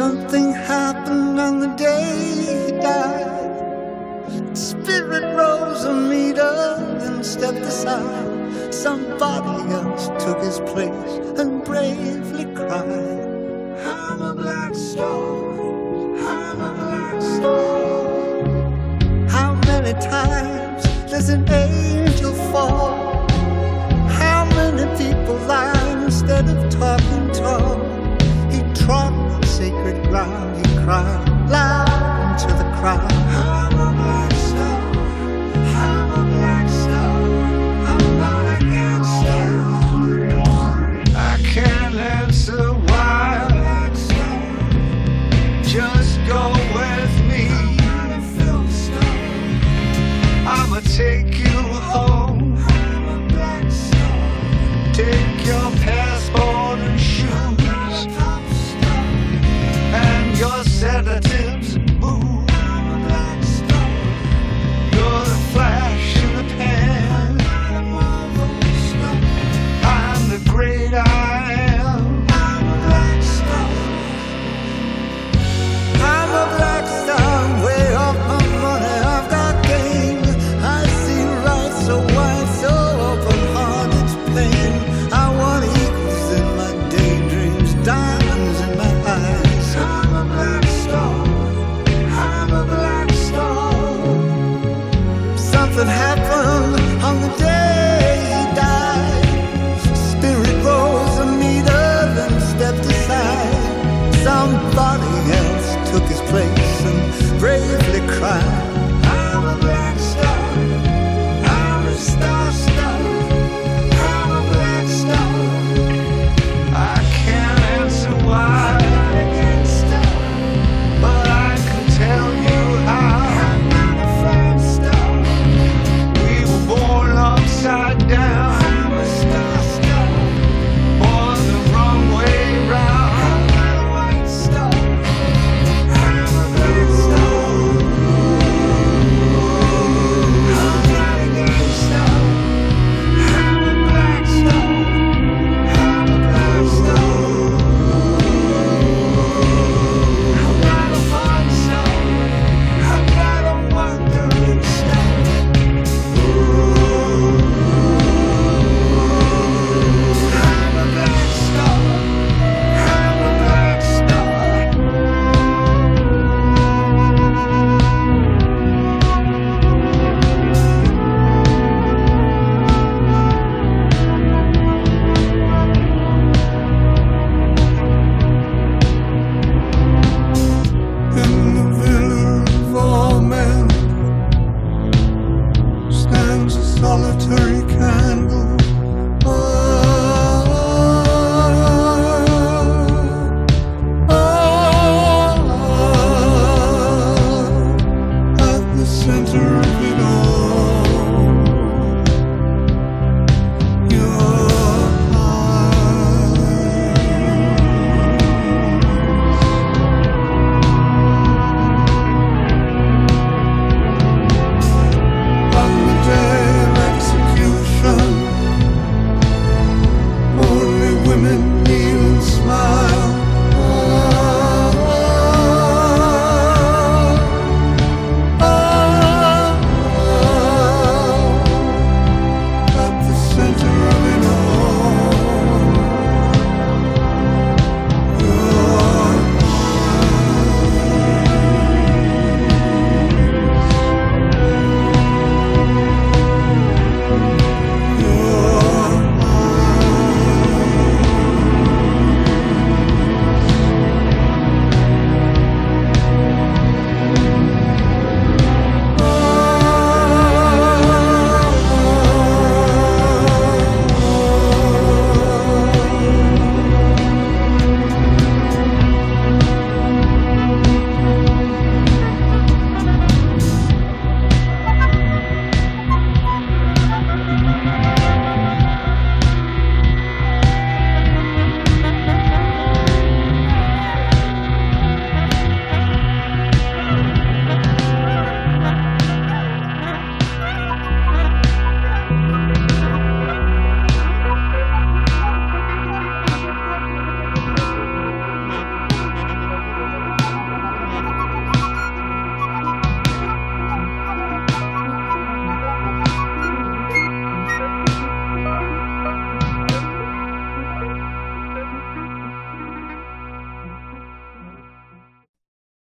S10: Something happened on the day he died. Spirit rose a meter and stepped aside. Somebody else took his place and bravely cried. I'm a black star. I'm a black star. How many times does an angel fall? How many people lie instead of talking tall? sacred ground, you cried loud into the crowd.